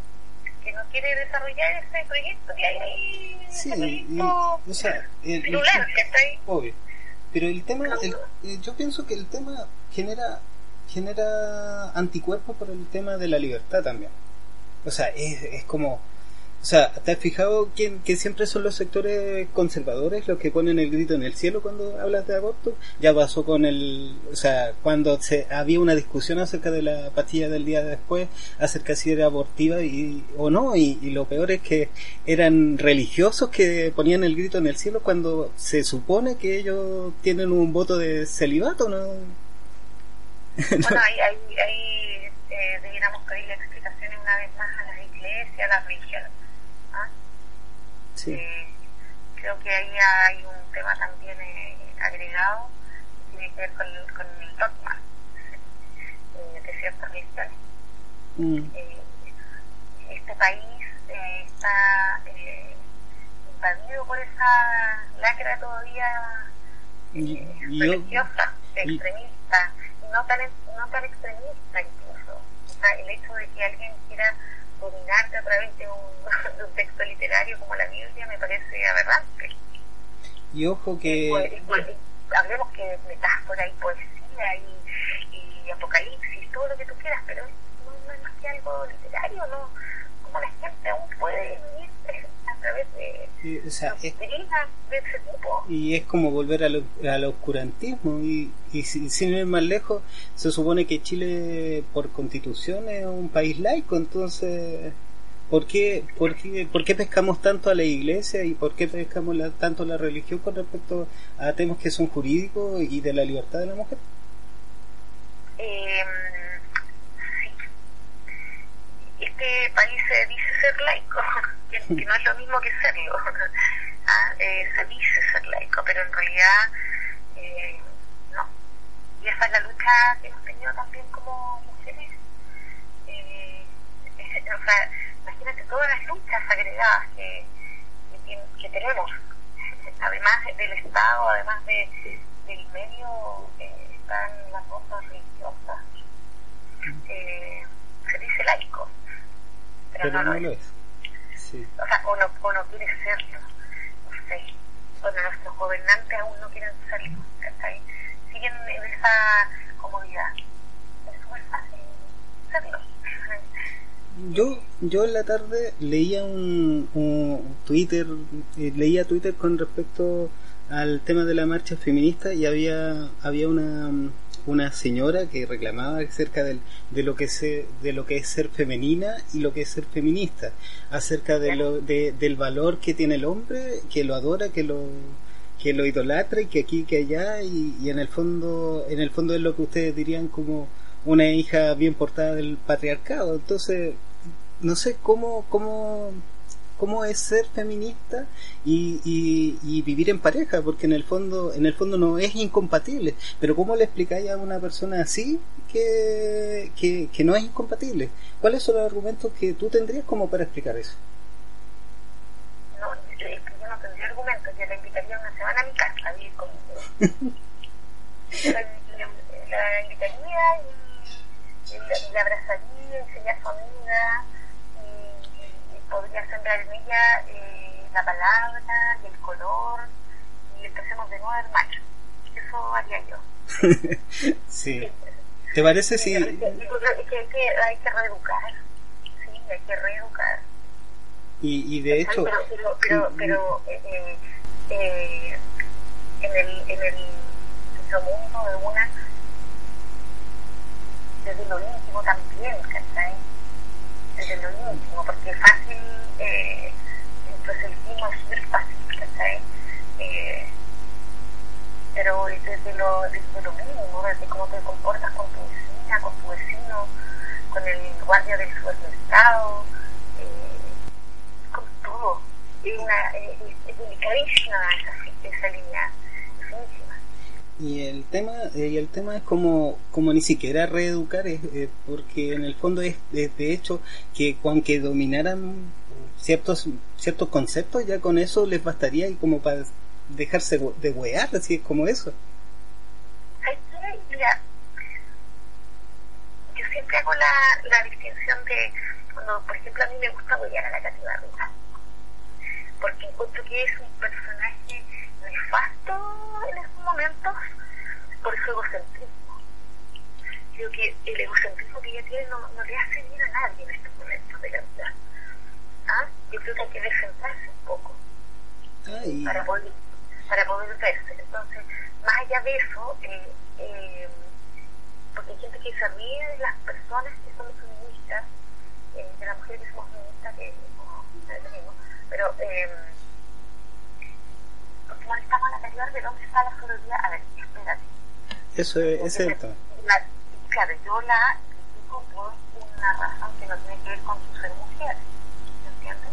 que no quiere desarrollar ese proyecto, que hay sí, y, o sea, el, el, está ahí. Obvio. Pero el tema, el, eh, yo pienso que el tema genera genera anticuerpos por el tema de la libertad también. O sea, es, es como o sea, ¿te has fijado que, que, siempre son los sectores conservadores los que ponen el grito en el cielo cuando hablas de aborto? Ya pasó con el, o sea, cuando se, había una discusión acerca de la pastilla del día después, acerca si era abortiva y, o no, y, y, lo peor es que eran religiosos que ponían el grito en el cielo cuando se supone que ellos tienen un voto de celibato, ¿no? Bueno, ahí, ahí, ahí eh, debiéramos pedirle explicaciones una vez más a las iglesias, a las religiones eh, creo que ahí hay un tema también eh, agregado que tiene que ver con, con el dogma eh, de ciertas religiones. Mm. este país está invadido por esa lacra todavía religiosa, extremista, y no tan, no tan extremista incluso. O sea, el hecho de que alguien quiera dominarte a través de un, de un texto literario como la Biblia me parece aberrante. Y ojo que... Pues, pues, hablemos que metáfora y poesía y, y, apocalipsis, todo lo que tú quieras, pero no, es más que algo literario, ¿no? Como la gente aún puede vivir a través de, o sea, es, de ese tipo. Y es como volver al, al oscurantismo y, y sin ir más lejos, se supone que Chile por constitución es un país laico, entonces ¿Por qué, por, qué, ¿Por qué pescamos tanto a la iglesia y por qué pescamos la, tanto a la religión con respecto a temas que son jurídicos y de la libertad de la mujer? Eh. Este país se dice ser laico, que, no es lo mismo que serlo. ah, eh, se dice ser laico, pero en realidad eh, no. Y esa es la lucha que hemos tenido también como mujeres. Eh, o sea, imagínate todas las luchas agregadas que, que, que tenemos, además del Estado, además de, del medio, eh, están las cosas religiosas. Eh, se dice laico, pero, pero no, lo es. Sí. O sea, o no, o no quiere serlo, no sé. Bueno, nuestros gobernantes aún no quieren serlo, ¿cachai? Siguen en esa comodidad. Es muy fácil serlo yo yo en la tarde leía un, un Twitter eh, leía Twitter con respecto al tema de la marcha feminista y había había una una señora que reclamaba acerca del, de lo que se, de lo que es ser femenina y lo que es ser feminista acerca de lo de, del valor que tiene el hombre que lo adora que lo que lo idolatra y que aquí que allá y, y en el fondo en el fondo es lo que ustedes dirían como una hija bien portada del patriarcado. Entonces no sé cómo, cómo, cómo es ser feminista y, y, vivir en pareja, porque en el fondo, en el fondo no es incompatible. Pero ¿cómo le explicáis a una persona así que, que, que no es incompatible? ¿Cuáles son los argumentos que tú tendrías como para explicar eso? No, yo, yo no tendría argumentos, yo la invitaría una semana a mi casa a vivir conmigo. la, la, invitaría y, y la, abrazaría y sería su amiga en ella eh, la palabra y el color y empecemos de nuevo armar. Eso haría yo. sí. ¿Te parece si...? Sí, que, que, que, hay que reeducar. Sí, hay que reeducar. Y, y de hecho... Pero, pero, pero, pero eh, eh, en el, en el mundo de una desde lo íntimo también, ¿cachai? Desde lo íntimo, porque fácil, eh, entonces el clima es súper fácil, ¿cachai? Eh, pero desde lo, desde lo mínimo, desde cómo te comportas con tu vecina, con tu vecino, con el guardia del supermercado, eh, con todo. Es, una, es, es delicadísima esa, esa línea, y el tema y el tema es como como ni siquiera reeducar es, porque en el fondo es, de hecho que aunque dominaran ciertos ciertos conceptos ya con eso les bastaría y como para dejarse de huear así es como eso. Mira siempre hago la, la distinción de cuando, por ejemplo, a mí me gusta apoyar a la Katy Barriga, porque encuentro que es un personaje nefasto en estos momentos por su egocentrismo. Creo que el egocentrismo que ella tiene no, no le hace bien a nadie en estos momentos de la vida. ¿Ah? Yo creo que hay que descentrarse un poco Ay, para poder, para poder verse. Entonces, más allá de eso, eh, eh, porque hay gente que se ríe de las personas que somos feministas, eh, de las mujeres que somos feministas, que no, no es lo mismo, pero eh, porque calidad de dónde está la sororidad. A ver, espérate. eso es, es tema. La- claro, yo la critico por una razón que no tiene que ver con su ser mujer, ¿entiendes?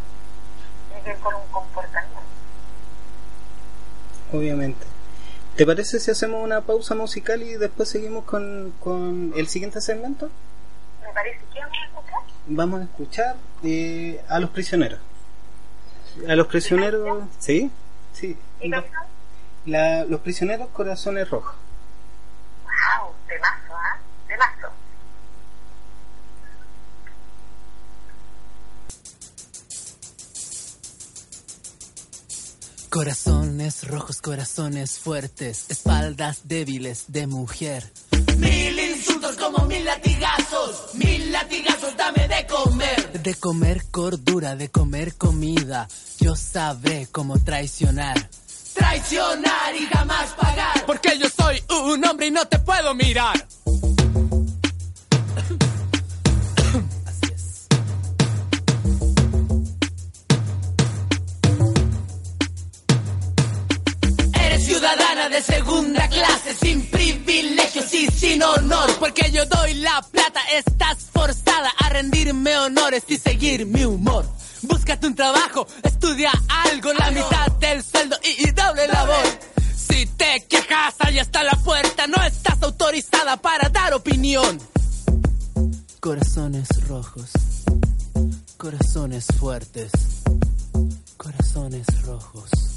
Tiene que ver con un comportamiento. Obviamente. ¿Te parece si hacemos una pausa musical y después seguimos con, con el siguiente segmento? Me parece que vamos a escuchar. Vamos a escuchar eh, a los prisioneros. A los prisioneros, ¿sí? Sí. ¿Y? La- los prisioneros corazones rojos. Wow, temazo, ¿ah? Temazo. Corazones rojos, corazones fuertes, espaldas débiles de mujer. Mil insultos como mil latigazos, mil latigazos, dame de comer. De comer cordura, de comer comida, yo sabré cómo traicionar. Traicionar y jamás pagar. Porque yo soy un hombre y no te puedo mirar. Así es. Eres ciudadana de segunda clase, sin privilegios y sin honor. Porque yo doy la plata, estás forzada a rendirme honores y seguir mi humor. Búscate un trabajo, estudia algo, la mitad del sueldo y, y doble labor. Si te quejas, ahí está la puerta, no estás autorizada para dar opinión. Corazones rojos, corazones fuertes, corazones rojos.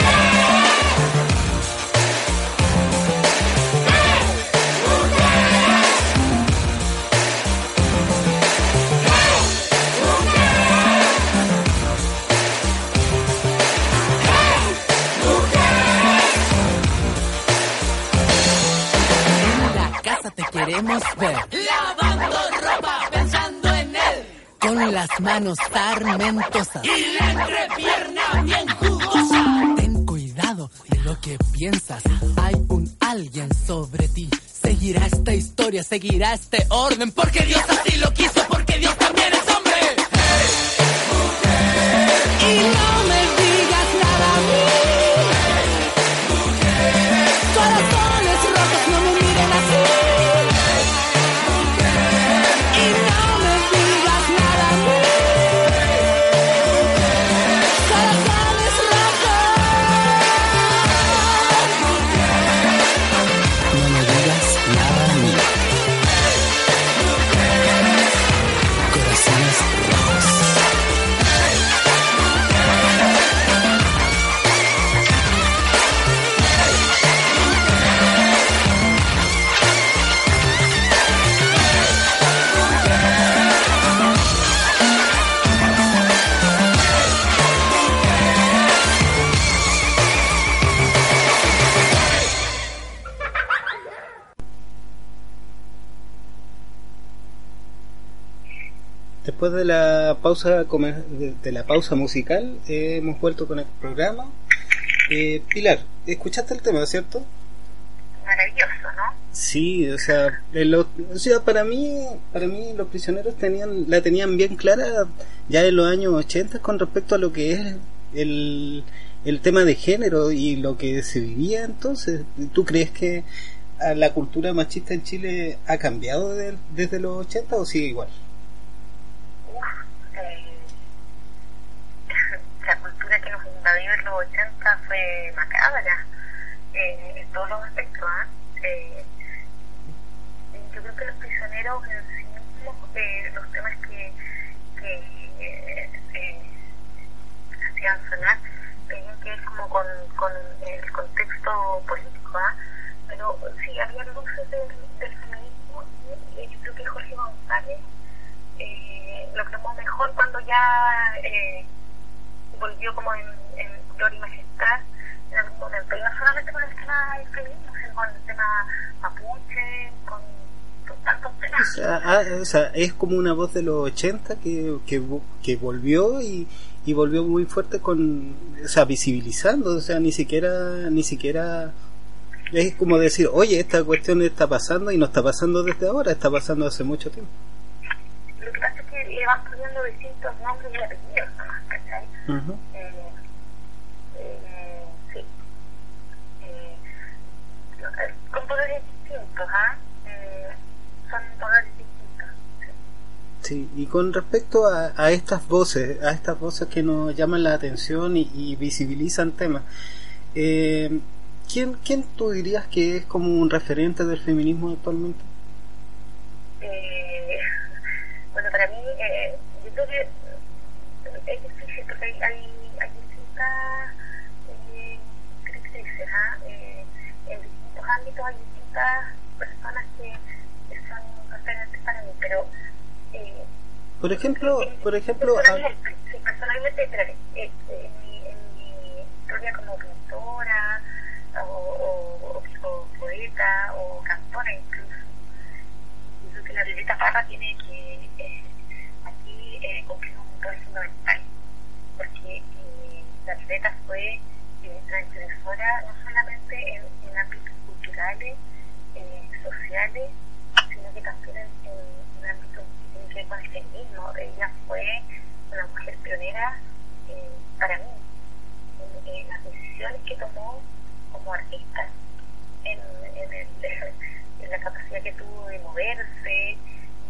Las manos sarmentosas. Y la entrepierna bien jugosa. Ten cuidado de lo que piensas. Hay un alguien sobre ti. Seguirá esta historia, seguirá este orden. Porque Dios así lo quiso, porque Dios también es hombre. Y no me Después de la pausa comer- de, la pausa musical, eh, hemos vuelto con el programa. Eh, Pilar, escuchaste el tema, ¿cierto? Maravilloso, ¿no? Sí, o sea, o sea, para mí, para mí los prisioneros tenían, la tenían bien clara ya en los años 80 con respecto a lo que es el, el tema de género y lo que se vivía entonces. ¿Tú crees que la cultura machista en Chile ha cambiado desde los 80 o sigue igual? Eh, la cultura en los 80 fue macabra eh, en todos los aspectos. ¿ah? ¿eh? yo creo que los prisioneros en sí mismos, eh, los temas que, que hacían sonar, tenían que ver como con, con el contexto político. ¿ah? pero sí, había luces del, del feminismo y yo creo que Jorge González eh, lo tomó mejor cuando ya eh, volvió como en, en Gloria y Majestad en algún momento. Y no solamente con el tema del feminismo, sino con el tema mapuche, con, tantos temas. O sea, ah, o sea, es como una voz de los 80 que, que, que volvió y, y volvió muy fuerte con, o sea, visibilizando, o sea, ni siquiera, ni siquiera es como decir, oye, esta cuestión está pasando y no está pasando desde ahora, está pasando hace mucho tiempo. Lo que pasa es que le van poniendo distintos nombres y apellidos nomás, ¿cachai? eh, sí. Con poderes distintos, ¿ah? ¿eh? son poderes distintos. Sí. y con respecto a, a, estas voces, a estas voces que nos llaman la atención y, y visibilizan temas, eh, ¿quién, ¿quién tú dirías que es como un referente del feminismo actualmente? Eh, bueno, para mí, eh, yo creo que es difícil porque hay, hay, hay distintas eh, directrices, ¿ah? eh, en distintos ámbitos personas que, que son referentes para mí, pero... Eh, por ejemplo, eh, por ejemplo... Personalmente, sí, personalmente, espérate, eh, en, mi, en mi historia como pintora, o, o, poeta o cantora incluso. Creo que la Violeta Parra tiene que eh, aquí eh, cumplir un rol fundamental, porque eh, la Violeta fue transgresora no solamente en, en ámbitos culturales, sociales, sino que también en, en, ámbitos que tienen que ver con el feminismo. Ella fue una mujer pionera eh, para mí. En, en las decisiones que tomó como artista, en, en, el, en, la capacidad que tuvo de moverse,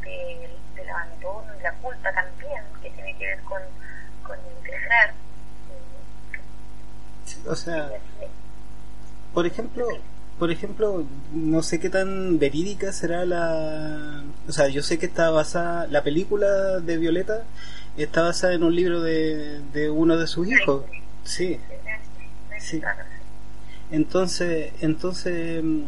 de, del abandono y la culpa también, que tiene que ver con, con integrar. o sea, por ejemplo, por ejemplo, no sé qué tan verídica será la... O sea, yo sé que está basada, la película de Violeta está basada en un libro de, de uno de sus hijos. Sí. Sí. Entonces, entonces, mm,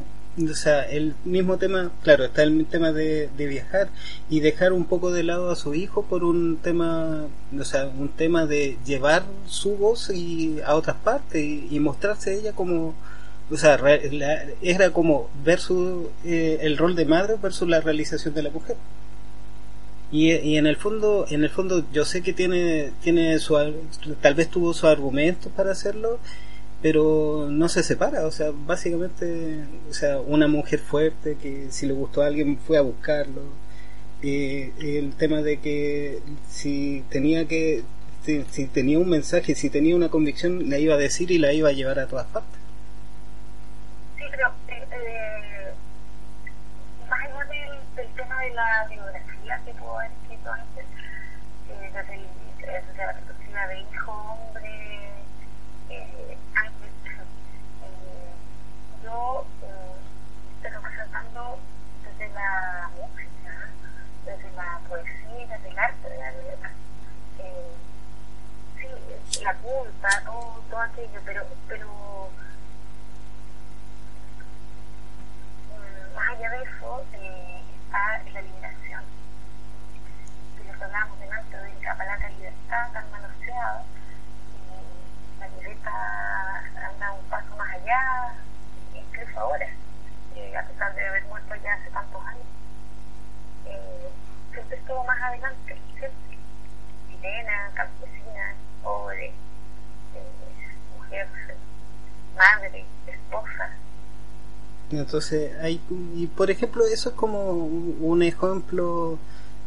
o sea, el mismo tema, claro, está el tema de, de, viajar y dejar un poco de lado a su hijo por un tema, o sea, un tema de llevar su voz y a otras partes y, mostrarse ella como, o sea, la, era como versus eh, el rol de madre versus la realización de la mujer. Y, y, en el fondo, en el fondo, yo sé que tiene, tiene su, tal vez tuvo sus argumentos para hacerlo pero no se separa, o sea, básicamente, o sea, una mujer fuerte que si le gustó a alguien fue a buscarlo. Eh, el tema de que si tenía que, si, si, tenía un mensaje, si tenía una convicción, la iba a decir y la iba a llevar a todas partes. Pero eh, eh, más allá del, tema de la biografía que puedo haber escrito antes, eh, desde, desde la perspectiva de hijo, hombre, yo eh, estoy representando desde la música, desde la poesía, desde el arte de la letra. Eh, sí, la culpa, todo, todo aquello, pero, pero mm, más allá de eso eh, está la liberación. De lo que hablábamos delante de la palabra libertad tan manoseada, la libertad anda un paso más allá, incluso Entonces, hay, y por ejemplo, eso es como un ejemplo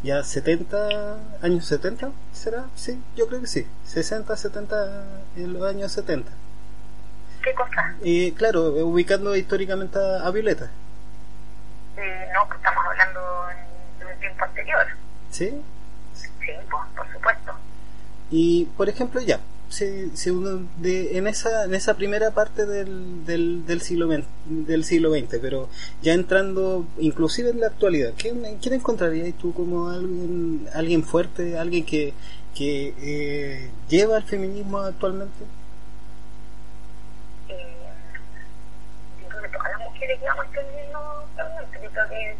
ya 70, años 70, ¿será? Sí, yo creo que sí, 60, 70, en los años 70. ¿Qué cosa? Y claro, ubicando históricamente a, Violeta. Eh, no, pues estamos hablando de un tiempo anterior. ¿Sí? Sí, pues, por supuesto. Y, por ejemplo, ya, si, uno de, en esa en esa primera parte del, del, del siglo del siglo XX pero ya entrando inclusive en la actualidad ¿quién, quién encontrarías tú como alguien alguien fuerte alguien que que eh, lleva el feminismo actualmente eh, yo creo que todas las mujeres feminismo yo creo que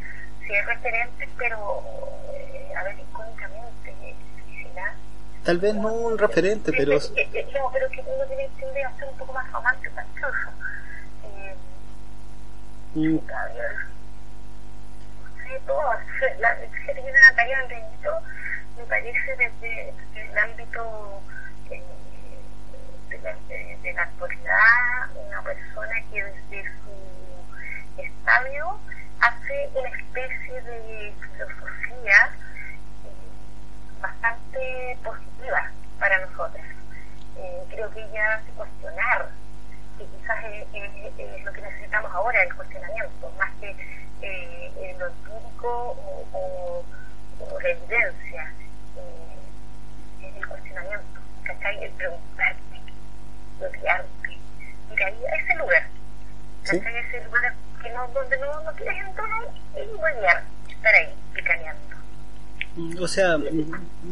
sí hay referentes pero eh, a ver tal vez no un referente, pero... No, pero que uno tiene que ser un poco más romántico, incluso. Eh, mm. A sí, todo, la, una Natalia Andreñito me parece desde, el ámbito eh, de, la, de, de la actualidad, una persona que desde su estadio hace una especie de filosofía bastante positiva. Eh, creo que ella hace cuestionar, que quizás es, lo que necesitamos ahora, el cuestionamiento, más que eh, lo empírico o, la evidencia, eh, el cuestionamiento, ¿cachai? El preguntarte, lo guiarte, ir ahí a ese lugar, ¿cachai? Ese lugar que no, donde no, no quieres entrar y guiar, estar ahí, picaneando. O sea,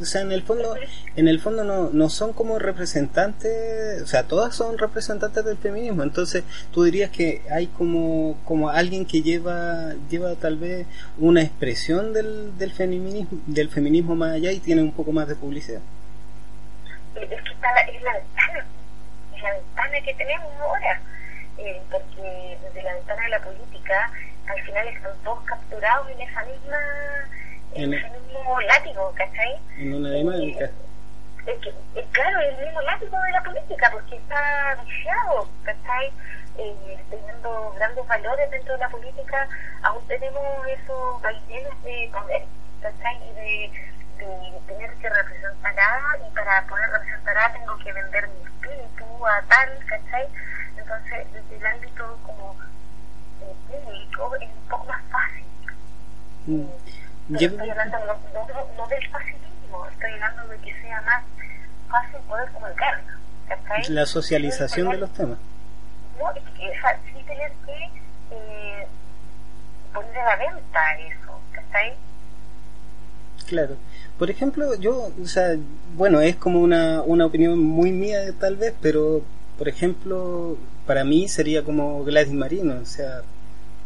o sea, en el fondo, en el fondo no, no son como representantes, o sea, todas son representantes del feminismo. Entonces, tú dirías que hay como, como alguien que lleva, lleva tal vez una expresión del, del feminismo, del feminismo más allá y tiene un poco más de publicidad. Es que está la, es la ventana, es la ventana que tenemos ahora, eh, porque desde la ventana de la política, al final están todos capturados en esa misma el mismo látigo, ¿cachai? En una dinámica. Es que, es, claro, el mismo látigo de la política, porque está viciado, ¿cachai? Eh, teniendo grandes valores dentro de la política, aún tenemos esos vaivenes de poder, ¿cachai? Y de, de, tener que representar a, y para poder representar a tengo que vender mi espíritu a tal, ¿cachai? Entonces, desde el ámbito como eh, público es un poco más fácil. Mm estoy hablando no, del facilismo, estoy hablando de que sea más fácil poder comunicar. La socialización de los temas. No, es que sí tener que eh, poner a la venta eso, ¿cachai? Claro. Por ejemplo, yo, o sea, bueno, es como una, una opinión muy mía tal vez, pero, por ejemplo, para mí sería como Gladys Marino, o sea,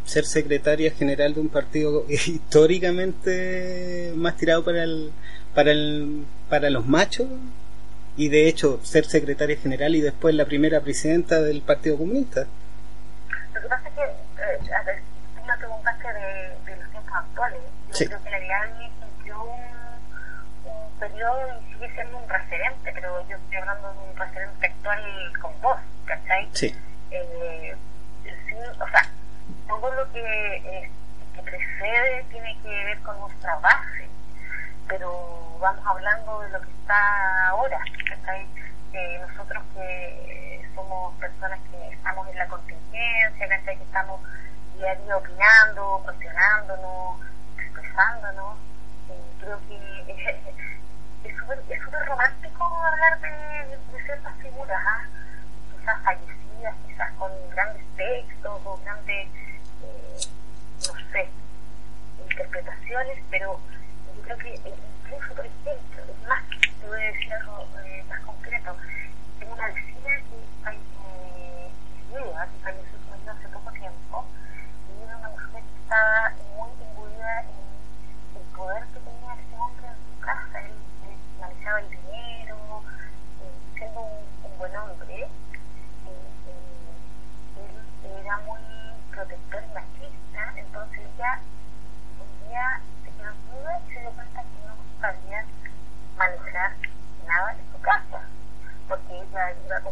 ser secretaria general de un partido históricamente más tirado para el, para el, para los machos y de hecho ser secretaria general y después la primera presidenta del Partido Comunista. Lo que pasa es que, eh, a ver, tú me preguntaste de, de los tiempos actuales. Yo creo que la Gaby cumplió un, un periodo y sigue siendo un referente, pero yo estoy hablando de un referente actual con vos, ¿cachai? Sí. Eh, todo lo que, que precede tiene que ver con nuestra base, pero vamos hablando de lo que está ahora. Eh, nosotros que somos personas que estamos en la contingencia, que estamos día a día opinando, cuestionándonos, expresándonos, eh, creo que es súper es romántico hablar de, ciertas figuras, ¿ah? quizás fallecidas, quizás con grandes textos o grandes no sé, interpretaciones, pero yo creo que incluso, por ejemplo, es más, te voy a decir algo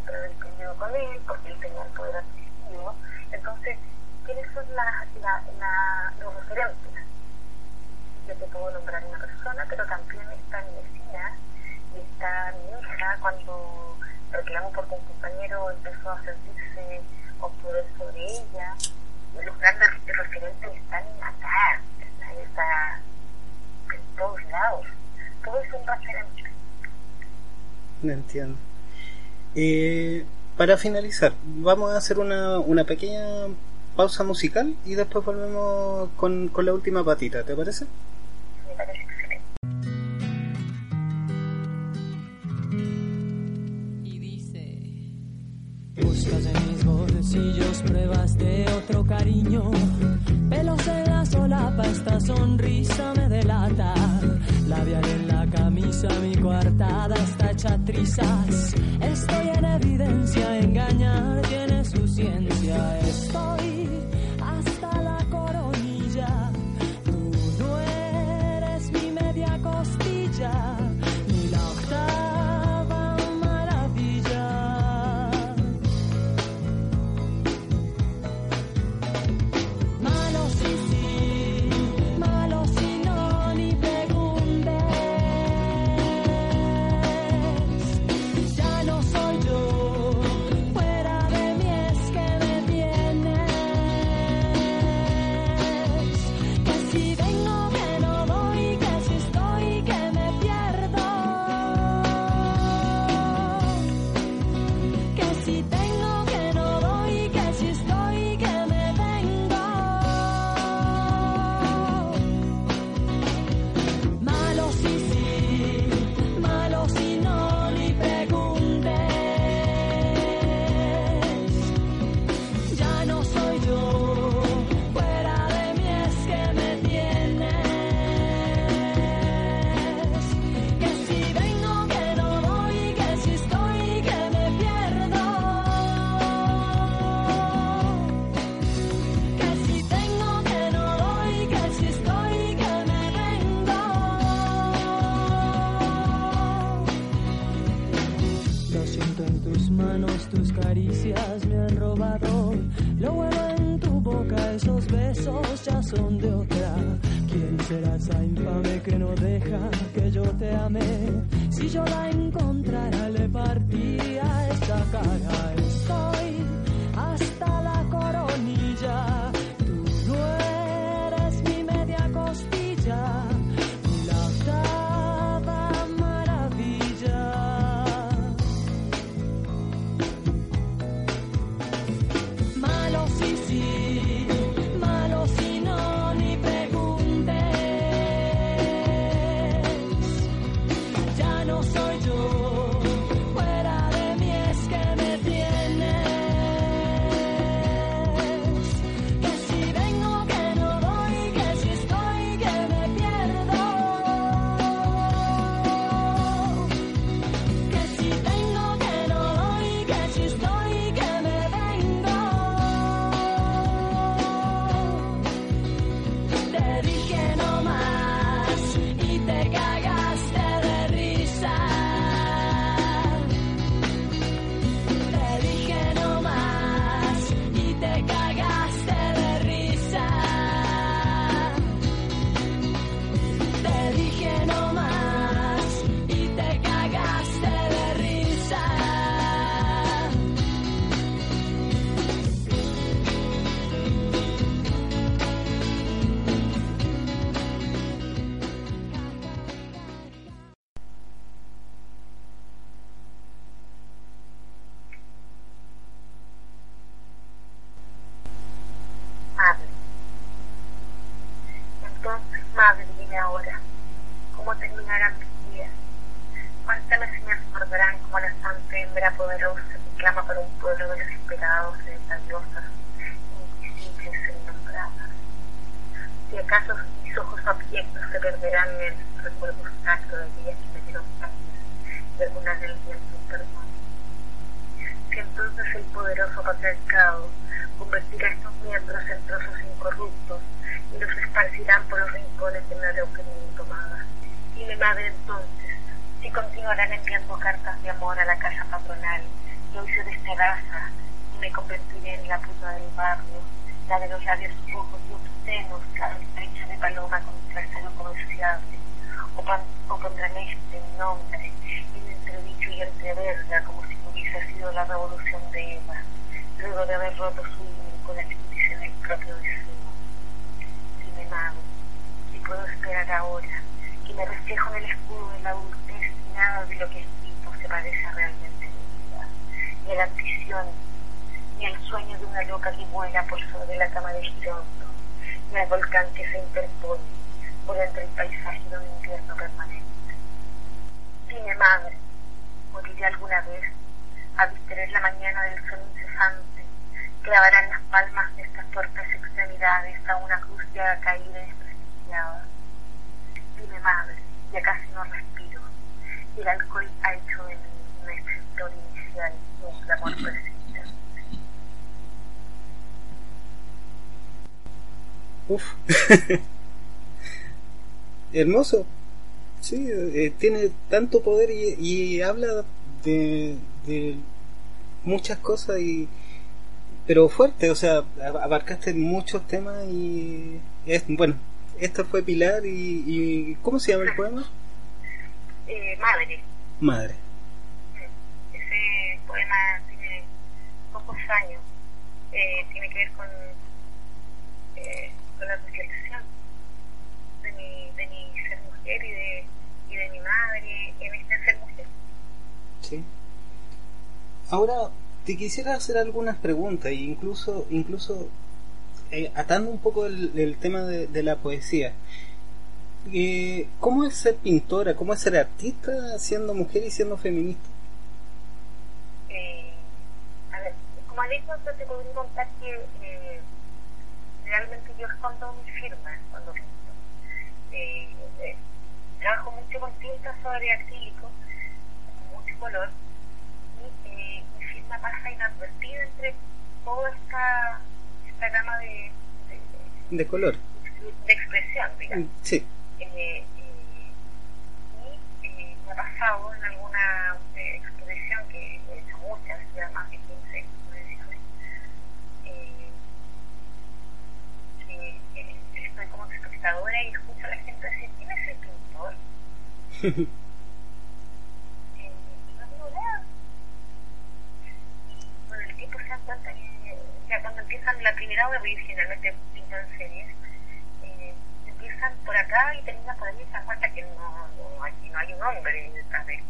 contra del pedido con él, porque él tenía el poder adquisitivo. Entonces, ¿quiénes son la, la, la, los referentes? Yo te puedo nombrar una persona, pero también está mi vecina, está mi hija, cuando reclamó porque un compañero empezó a sentirse con poder sobre ella. Los grandes referentes están acá, está en todos lados. Todo es un referente. No entiendo. Eh, para finalizar, vamos a hacer una, una pequeña pausa musical y después volvemos con, con la última patita, ¿te parece? Y dice: pruebas de otro cariño. Pelos en la solapa, esta sonrisa me delata. Labial en la camisa, mi coartada está hecha. Estoy en evidencia, engañar tiene su ciencia. Estoy acaso mis ojos abiertos se perderán en el recuerdo sacro de días que me dieron cambios y algunas del viento perdón. Si entonces el poderoso patriarcado convertirá estos miembros en trozos incorruptos y los esparcirán por los rincones de una leucemia intomada. Dime, madre, entonces, si continuarán enviando cartas de amor a la casa patronal, que hoy se despedaza y me convertiré en la puta del barrio, la de los labios rojos y obscenos, la estrecha de paloma con trasero comercial hombre, en entredicho y entreverga, como si hubiese sido la revolución de Eva, luego de haber roto su con la exposición del propio deseo. Dime, mago, ¿qué puedo esperar ahora? Que me reflejo en el escudo de la adultez y nada de lo que es tipo se parece realmente a mi vida, ni a la ambición, ni al sueño de una loca que vuela por sobre la cama de Girondo, ni al volcán que se interpone por entre el paisaje de un invierno permanente. Dime, madre, moriré alguna vez a distraer la mañana del sol incesante, clavarán las palmas de estas torpes extremidades a una cruz ya caída y desprestigiada. Dime, madre, ya casi no respiro, y el alcohol ha hecho de mí un escritor inicial y un clamor persistente. Uf. Hermoso. Sí, eh, tiene tanto poder y, y habla de, de, muchas cosas y pero fuerte, o sea, abarcaste muchos temas y es bueno, esto fue Pilar y, y ¿cómo se llama el poema? Eh, madre. Madre. Ese poema tiene pocos años, eh, tiene que ver con, la reflexión de mi, de mi ser mujer y de, y de mi madre en este ser mujer. Sí. Ahora te quisiera hacer algunas preguntas e incluso incluso eh, atando un poco el, el tema de, de, la poesía. Eh, ¿Cómo es ser pintora? ¿Cómo es ser artista siendo mujer y siendo feminista? Eh, a ver, como anécdota te podría contar que eh, realmente yo escondo mi firma cuando pinto. Eh, eh, trabajo mucho con tinta sobre acrílico, con mucho color, y eh, mi firma pasa inadvertida entre toda esta, esta gama de, de, de color. De expresión, digamos. Sí. Eh, y me ha pasado en alguna exposición que he hecho muchas, ya más de 15 exposiciones, que estoy como espectadora y escucho a la gente decir, ¿quién es el pintor? y no digo nada. Y con el tiempo se dan cuenta que ya cuando empiezan la primera obra, porque generalmente pintan series, empiezan por acá y terminan por allí y se dan cuenta que no, no, aquí no hay un hombre detrás de esto,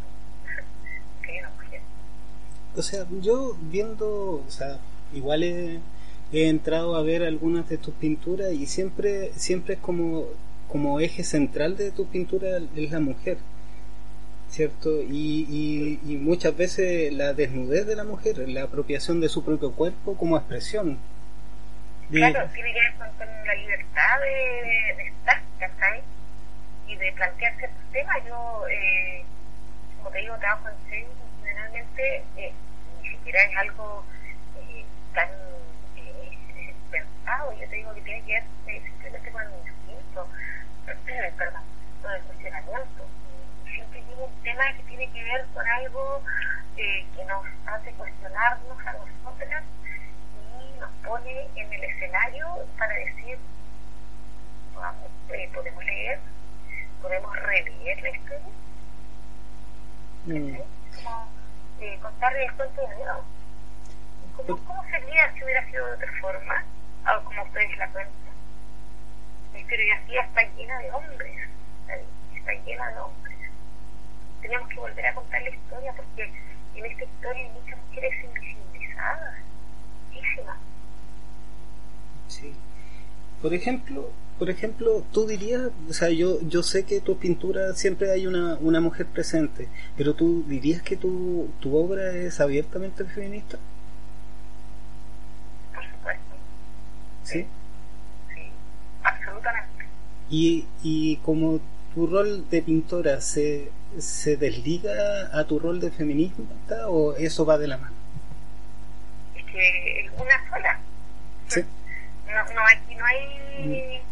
que hay una mujer. O sea, yo viendo, o sea, igual he, he, entrado a ver algunas de tus pinturas y siempre, siempre es como, como eje central de tu pintura es la mujer, ¿cierto? Y, y, y muchas veces la desnudez de la mujer, la apropiación de su propio cuerpo como expresión. Claro, tiene que ver con, la libertad de, de estar, ¿cachai? Y de plantear ciertos temas. Yo, eh, como te digo, trabajo en serio generalmente eh, ni siquiera es algo eh, tan pensado. Yo te digo que tiene que ver eh, simplemente con el instinto, perdón, con el funcionamiento. Y siempre digo un tema que tiene que ver con algo eh, que nos hace cuestionarnos a nosotras nos pone en el escenario para decir, vamos, eh, podemos leer, podemos releer la historia, mm. como eh, contarle el cuento de Dios. ¿Cómo, ¿Cómo sería si hubiera sido de otra forma? O como ustedes la cuentan. La historiografía está llena de hombres, está llena de hombres. Tenemos que volver a contar la historia porque en esta historia hay muchas mujeres invisibilizadas muchísimas. Sí. Por ejemplo, por ejemplo, tú dirías, o sea, yo yo sé que tu pintura siempre hay una, una mujer presente, pero tú dirías que tu, tu obra es abiertamente feminista? Por supuesto. ¿Sí? Sí, absolutamente. Y, y como tu rol de pintora se, se desliga a tu rol de feminista o eso va de la mano? Es que una sola. Sí no, no aquí no hay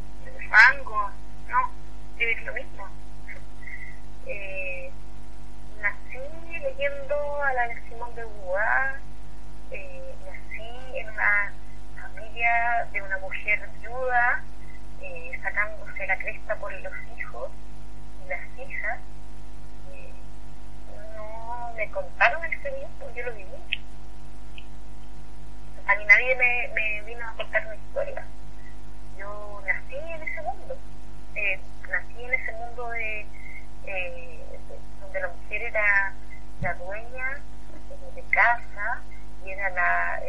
fango, no, es lo mismo. Eh, nací leyendo a la de Simón de Beauvoir, mujer viuda, eh, sacándose la cresta por los hijos y las hijas, eh, no me contaron ese tiempo, yo lo viví. A mí nadie me, vino a contar una historia. Yo nací en ese mundo, eh, nací en ese mundo de, eh, donde la mujer era la dueña de casa y era la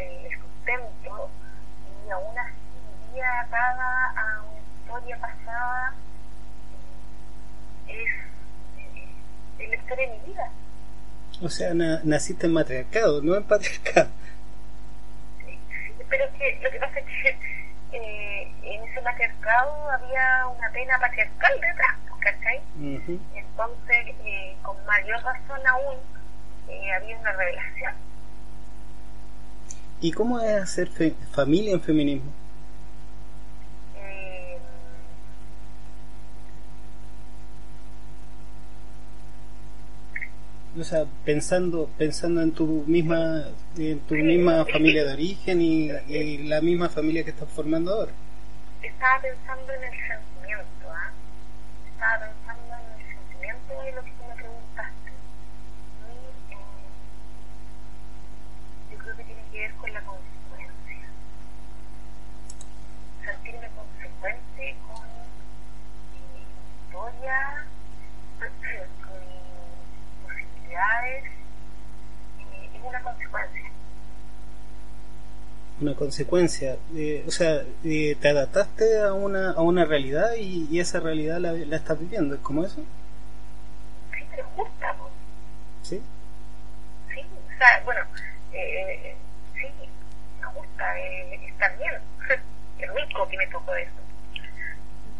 mencionaba es el la historia de mi vida. O sea, naciste en matriarcado, no en patriarcado. Pero que lo que pasa es que eh, en ese matriarcado había una pena patriarcal detrás, ¿cachai? Entonces, eh, con mayor razón aún, eh, había una revelación. ¿Y cómo es hacer familia en feminismo? O sea, pensando pensando en tu misma en tu misma familia de origen y, la misma familia que estás formando ahora. Estaba pensando en el sentimiento, ¿ah? Estaba pensando en el sentimiento de lo que tú me preguntaste. Y, eh, yo creo que tiene que ver con la consecuencia. Sentirme consecuente con mi historia es una consecuencia. Una consecuencia, eh, o sea, eh, te adaptaste a una, a una realidad y, esa realidad la, la, estás viviendo, ¿es como eso? Sí, pero justa, ¿Sí? Sí, o sea, bueno, eh, sí, justa, eh, está bien, el único que me tocó eso.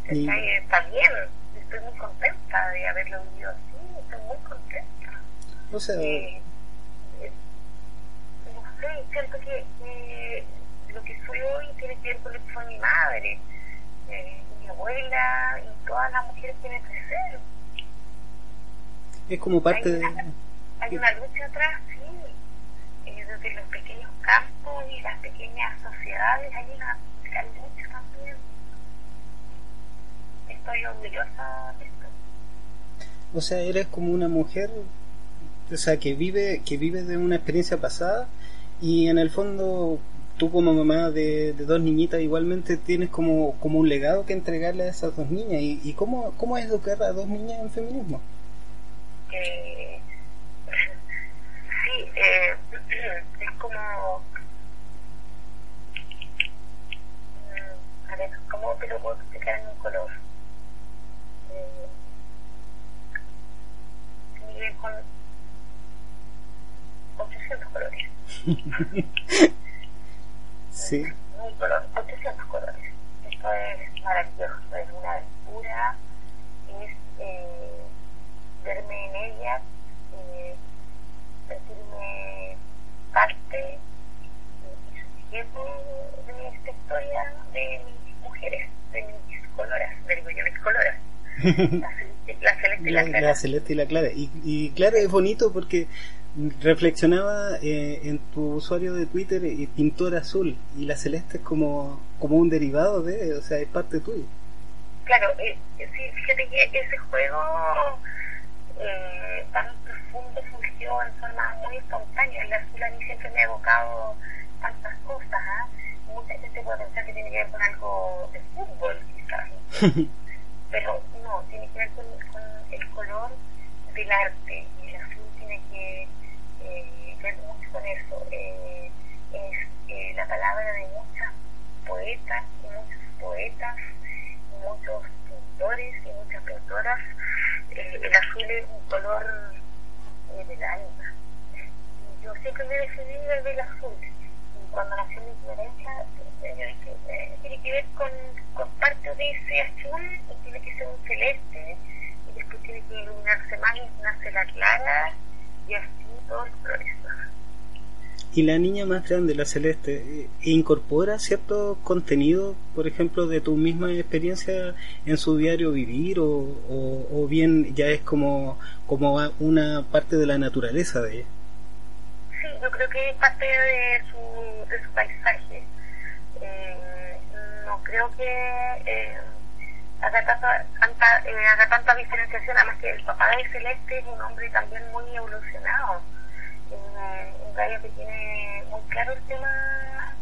Está bien, estoy muy contenta de haberlo vivido así, estoy muy contenta. No sé. Eh, sé, siento que, lo que soy hoy tiene que ver con lo que fue mi madre, eh, mi abuela y todas las mujeres que me crecieron. Es como parte hay de. hay una lucha atrás, sí, eh, desde los pequeños campos y las pequeñas sociedades, hay una gran lucha también. Estoy orgullosa de esto. O sea, eres como una mujer o sea, que vive, que vive de una experiencia pasada y en el fondo tú como mamá de, dos niñitas igualmente tienes como, como un legado que entregarle a esas dos niñas. ¿Y, y cómo, cómo es educar a dos niñas en feminismo? Eh, sí, eh, es como... Mm, a ver, ¿cómo te lo puedo explicar en un color? Eh, con 800 colores. Sí. Muy 800 colores. Esto es maravilloso, es una aventura, es eh, verme en ella, eh, sentirme parte y, sujeto de esta historia de mis mujeres, de mis coloras, digo yo, mis coloras. La celeste, y la, clara. La celeste y la clara. Y, y claro, es bonito porque reflexionaba eh, en tu usuario de Twitter y pintor azul y la celeste es como, como un derivado de, o sea, es parte tuya. Claro, eh, sí, fíjate que ese juego eh, tan profundo surgió en forma muy espontánea. El azul a mí siempre me ha evocado tantas cosas. ¿ah? Mucha gente puede pensar que tiene que ver con algo de fútbol, quizás. Pero no, tiene que ver con, con el color del arte y el azul tiene que eh, ver mucho con eso. Eh, es eh, la palabra de muchas poetas y muchos poetas, y muchos pintores y muchas pintoras. Eh, el azul es un color eh, del alma. Y yo siempre me decidí del azul. Y cuando nació mi yo dije, tiene que ver con, parte de ese azul y tiene que ser un celeste y después tiene que iluminarse más y nace la clara y así ¿Y la niña más grande, la celeste, eh, incorpora cierto contenido, por ejemplo, de tu misma experiencia en su diario vivir o, o, bien ya es como, como una parte de la naturaleza de ella? Sí, yo creo que es parte de su, de su paisaje. Eh, no creo que eh, haga, tanta, eh, haga tanta diferenciación, además que el papá de Celeste es un hombre también muy evolucionado un que tiene muy claro el tema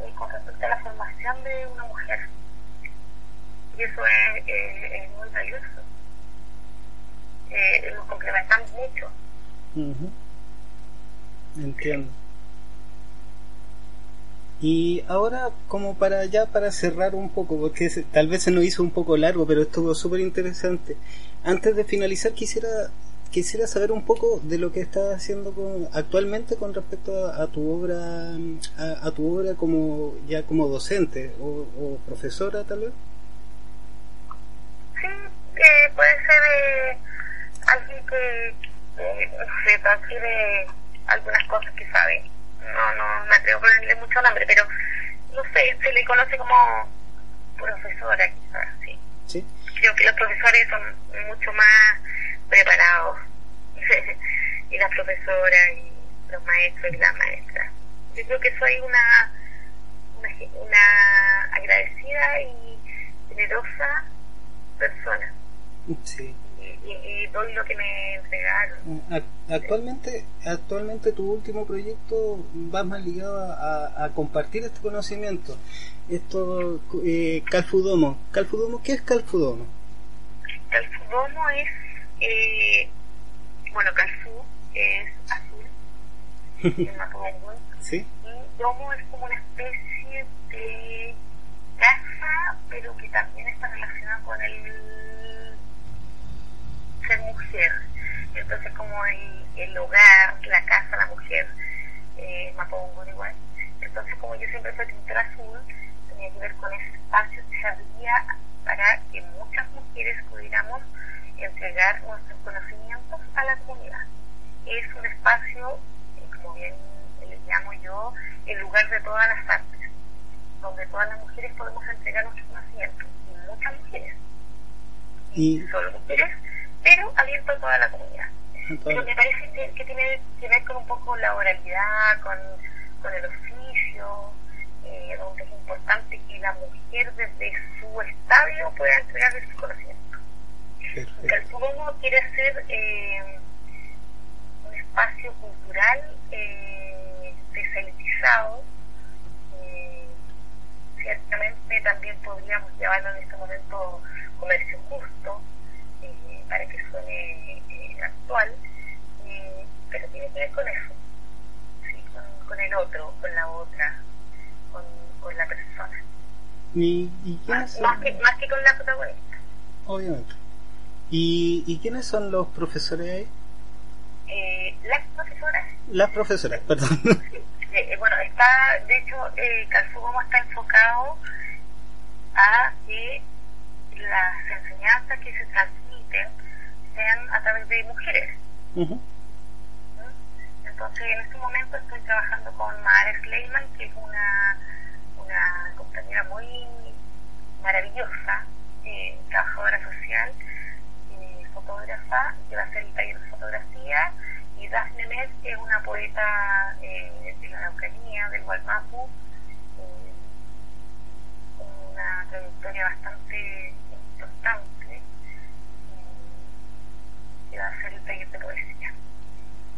eh, con respecto a la formación de una mujer. Y eso es, es muy valioso. Eh, nos complementamos mucho. Entiendo. Y ahora, como para ya para cerrar un poco, porque tal vez se nos hizo un poco largo, pero estuvo súper interesante. Antes de finalizar, quisiera quisiera saber un poco de lo que estás haciendo con, actualmente con respecto a, tu obra a, tu obra como ya como docente o, profesora tal vez. Sí eh, puede ser eh, alguien que eh, se transfiere algunas cosas que sabe. No no me atrevo a ponerle mucho nombre pero no sé se le conoce como profesora quizás sí. Sí. Creo que los profesores son mucho más preparados y la profesora y los maestros y la maestra. Yo creo que soy una, una, agradecida y generosa persona. Sí. Y, doy lo que me entregaron. Actualmente, actualmente tu último proyecto va más ligado a, a compartir este conocimiento. Esto, eh, Calfudomo. Calfudomo, ¿qué es Calfudomo? Calfudomo es eh, bueno, Calzú es azul, en Mapudungun, ¿Sí? y Domo es como una especie de casa, pero que también está relacionada con el ser mujer. Entonces, como el, el hogar, la casa, la mujer, eh, Mapudungun igual. Entonces, como yo siempre soy pintora azul, tenía que ver con ese espacio que se abría para que muchas mujeres pudiéramos entregar nuestros conocimientos a la comunidad. Es un espacio, como bien le llamo yo, el lugar de todas las artes, donde todas las mujeres podemos entregar nuestros conocimientos, y muchas mujeres, y solo mujeres, pero abierto a toda la comunidad. Pero me parece que tiene que ver con un poco la oralidad, con, con el oficio, eh, donde es importante que la mujer desde su estadio pueda entregar sus conocimientos. Calzudomo quiere ser eh, un espacio cultural eh. Eh, ciertamente también podríamos llevarlo en este momento comercio justo, eh, para que suene actual, pero tiene que ver con eso, ¿sí? con, con, el otro, con la otra, con, con la persona. ¿Y, y más, más, que, más que con la protagonista. Obviamente. ¿Y, ¿Y quiénes son los profesores ahí? Eh, las profesoras. Las profesoras, perdón. Eh, bueno, está, de hecho, eh, Calzugomo está enfocado a que las enseñanzas que se transmiten sean a través de mujeres. ¿Mm? Entonces, en este momento estoy trabajando con Mara Sleiman, que es una, una compañera muy maravillosa, eh, trabajadora social, fotógrafa, que va a ser el taller de fotografía, y Daphne Metz, que es una poeta eh, de la Araucanía, del Gualmapu, eh, una trayectoria bastante importante, eh, que va a ser el taller de poesía.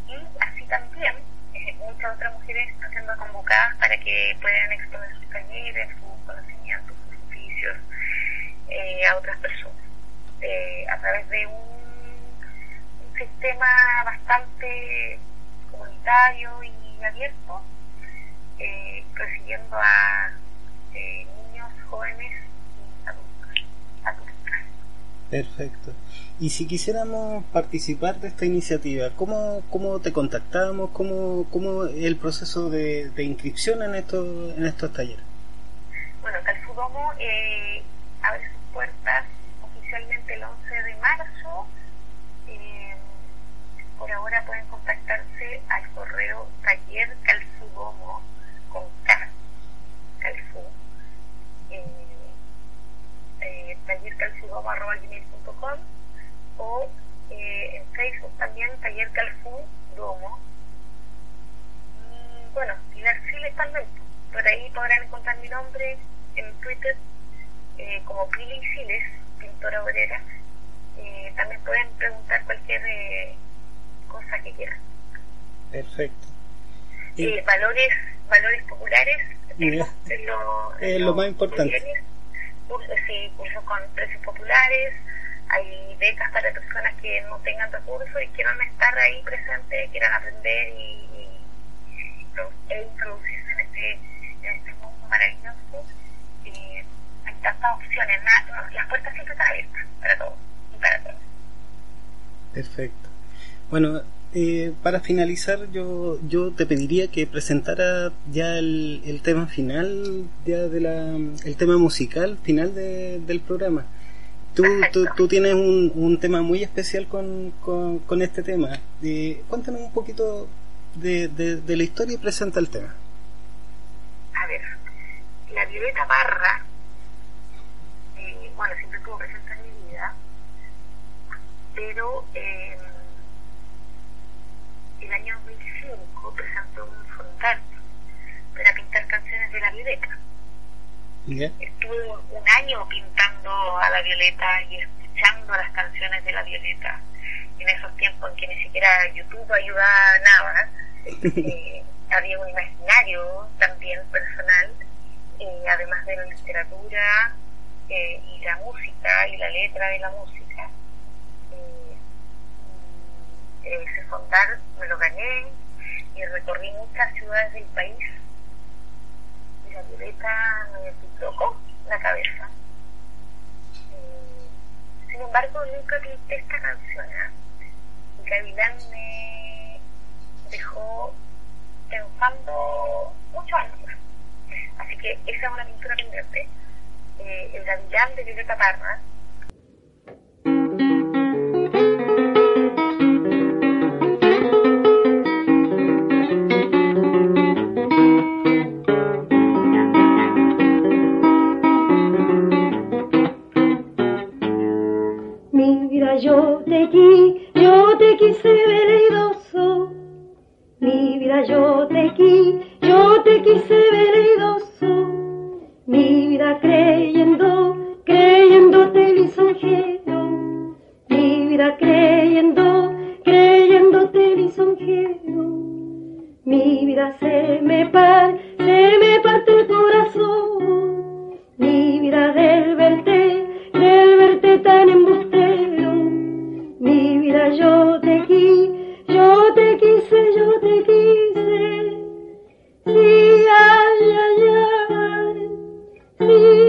Y así también eh, muchas otras mujeres están siendo convocadas para que puedan exponer sus talleres, sus conocimientos, sus oficios a otras personas. A través de un sistema bastante comunitario y abierto, eh, recibiendo a eh, niños, jóvenes y adultos, Perfecto. Y si quisiéramos participar de esta iniciativa, ¿cómo, cómo te contactamos? ¿Cómo, cómo el proceso de, de inscripción en, estos en estos talleres? Bueno, Calfudomo eh, abre sus puertas oficialmente el 11 de marzo por ahora pueden contactarse al correo taller calzugomo con K, calzu, eh, eh, tallercalzugomo.com o eh, en Facebook también taller calzugomo. Y bueno, y Garciles también. Por ahí podrán encontrar mi nombre en Twitter eh, como Pili Siles, pintora obrera. Eh, también pueden preguntar cualquier eh, cosa que quieran. Perfecto. Eh, valores valores populares es lo, más importante. Cursos, sí, cursos con precios populares, hay becas para personas que no tengan recursos y quieran estar ahí presentes, quieran aprender y, e introducirse en este, en este maravilloso. Eh, hay tantas opciones, las puertas siempre están abiertas para todos y para todos. Perfecto. Bueno, eh, para finalizar, yo, yo te pediría que presentara ya el, el tema final, ya de la, el tema musical final de, del programa. Tú, tú, tú, tienes un, un tema muy especial con, con, con este tema. Eh, cuéntanos un poquito de, de, de, la historia y presenta el tema. A ver, la Violeta Barra, eh, bueno, siempre estuvo presente en mi vida, pero eh, el año 2005 presentó un frontal para pintar canciones de la Violeta. Yeah. Estuve un año pintando a la Violeta y escuchando las canciones de la Violeta en esos tiempos en que ni siquiera YouTube ayudaba nada. Eh, había un imaginario también personal, eh, además de la literatura eh, y la música y la letra de la música. Ese fondar me lo gané y recorrí muchas ciudades del país y la violeta me tocó la cabeza. Eh, sin embargo, nunca pinté esta canción. ¿eh? Y Gavilán me dejó pensando muchos años. Así que esa es una pintura pendiente. Eh, el Gavilán de Violeta Parra き量的生命霊要素みびら量的量的生命霊要素みびら creyendo creyéndote lisonjero mi vida creyendo creyéndote lisonjero mi vida se me par se me parte el corazón. Mi vida del verte del verte tan embustero. Mi vida yo te quise, yo te quise, yo te quise. Sí, ay, ay, ay. Sí,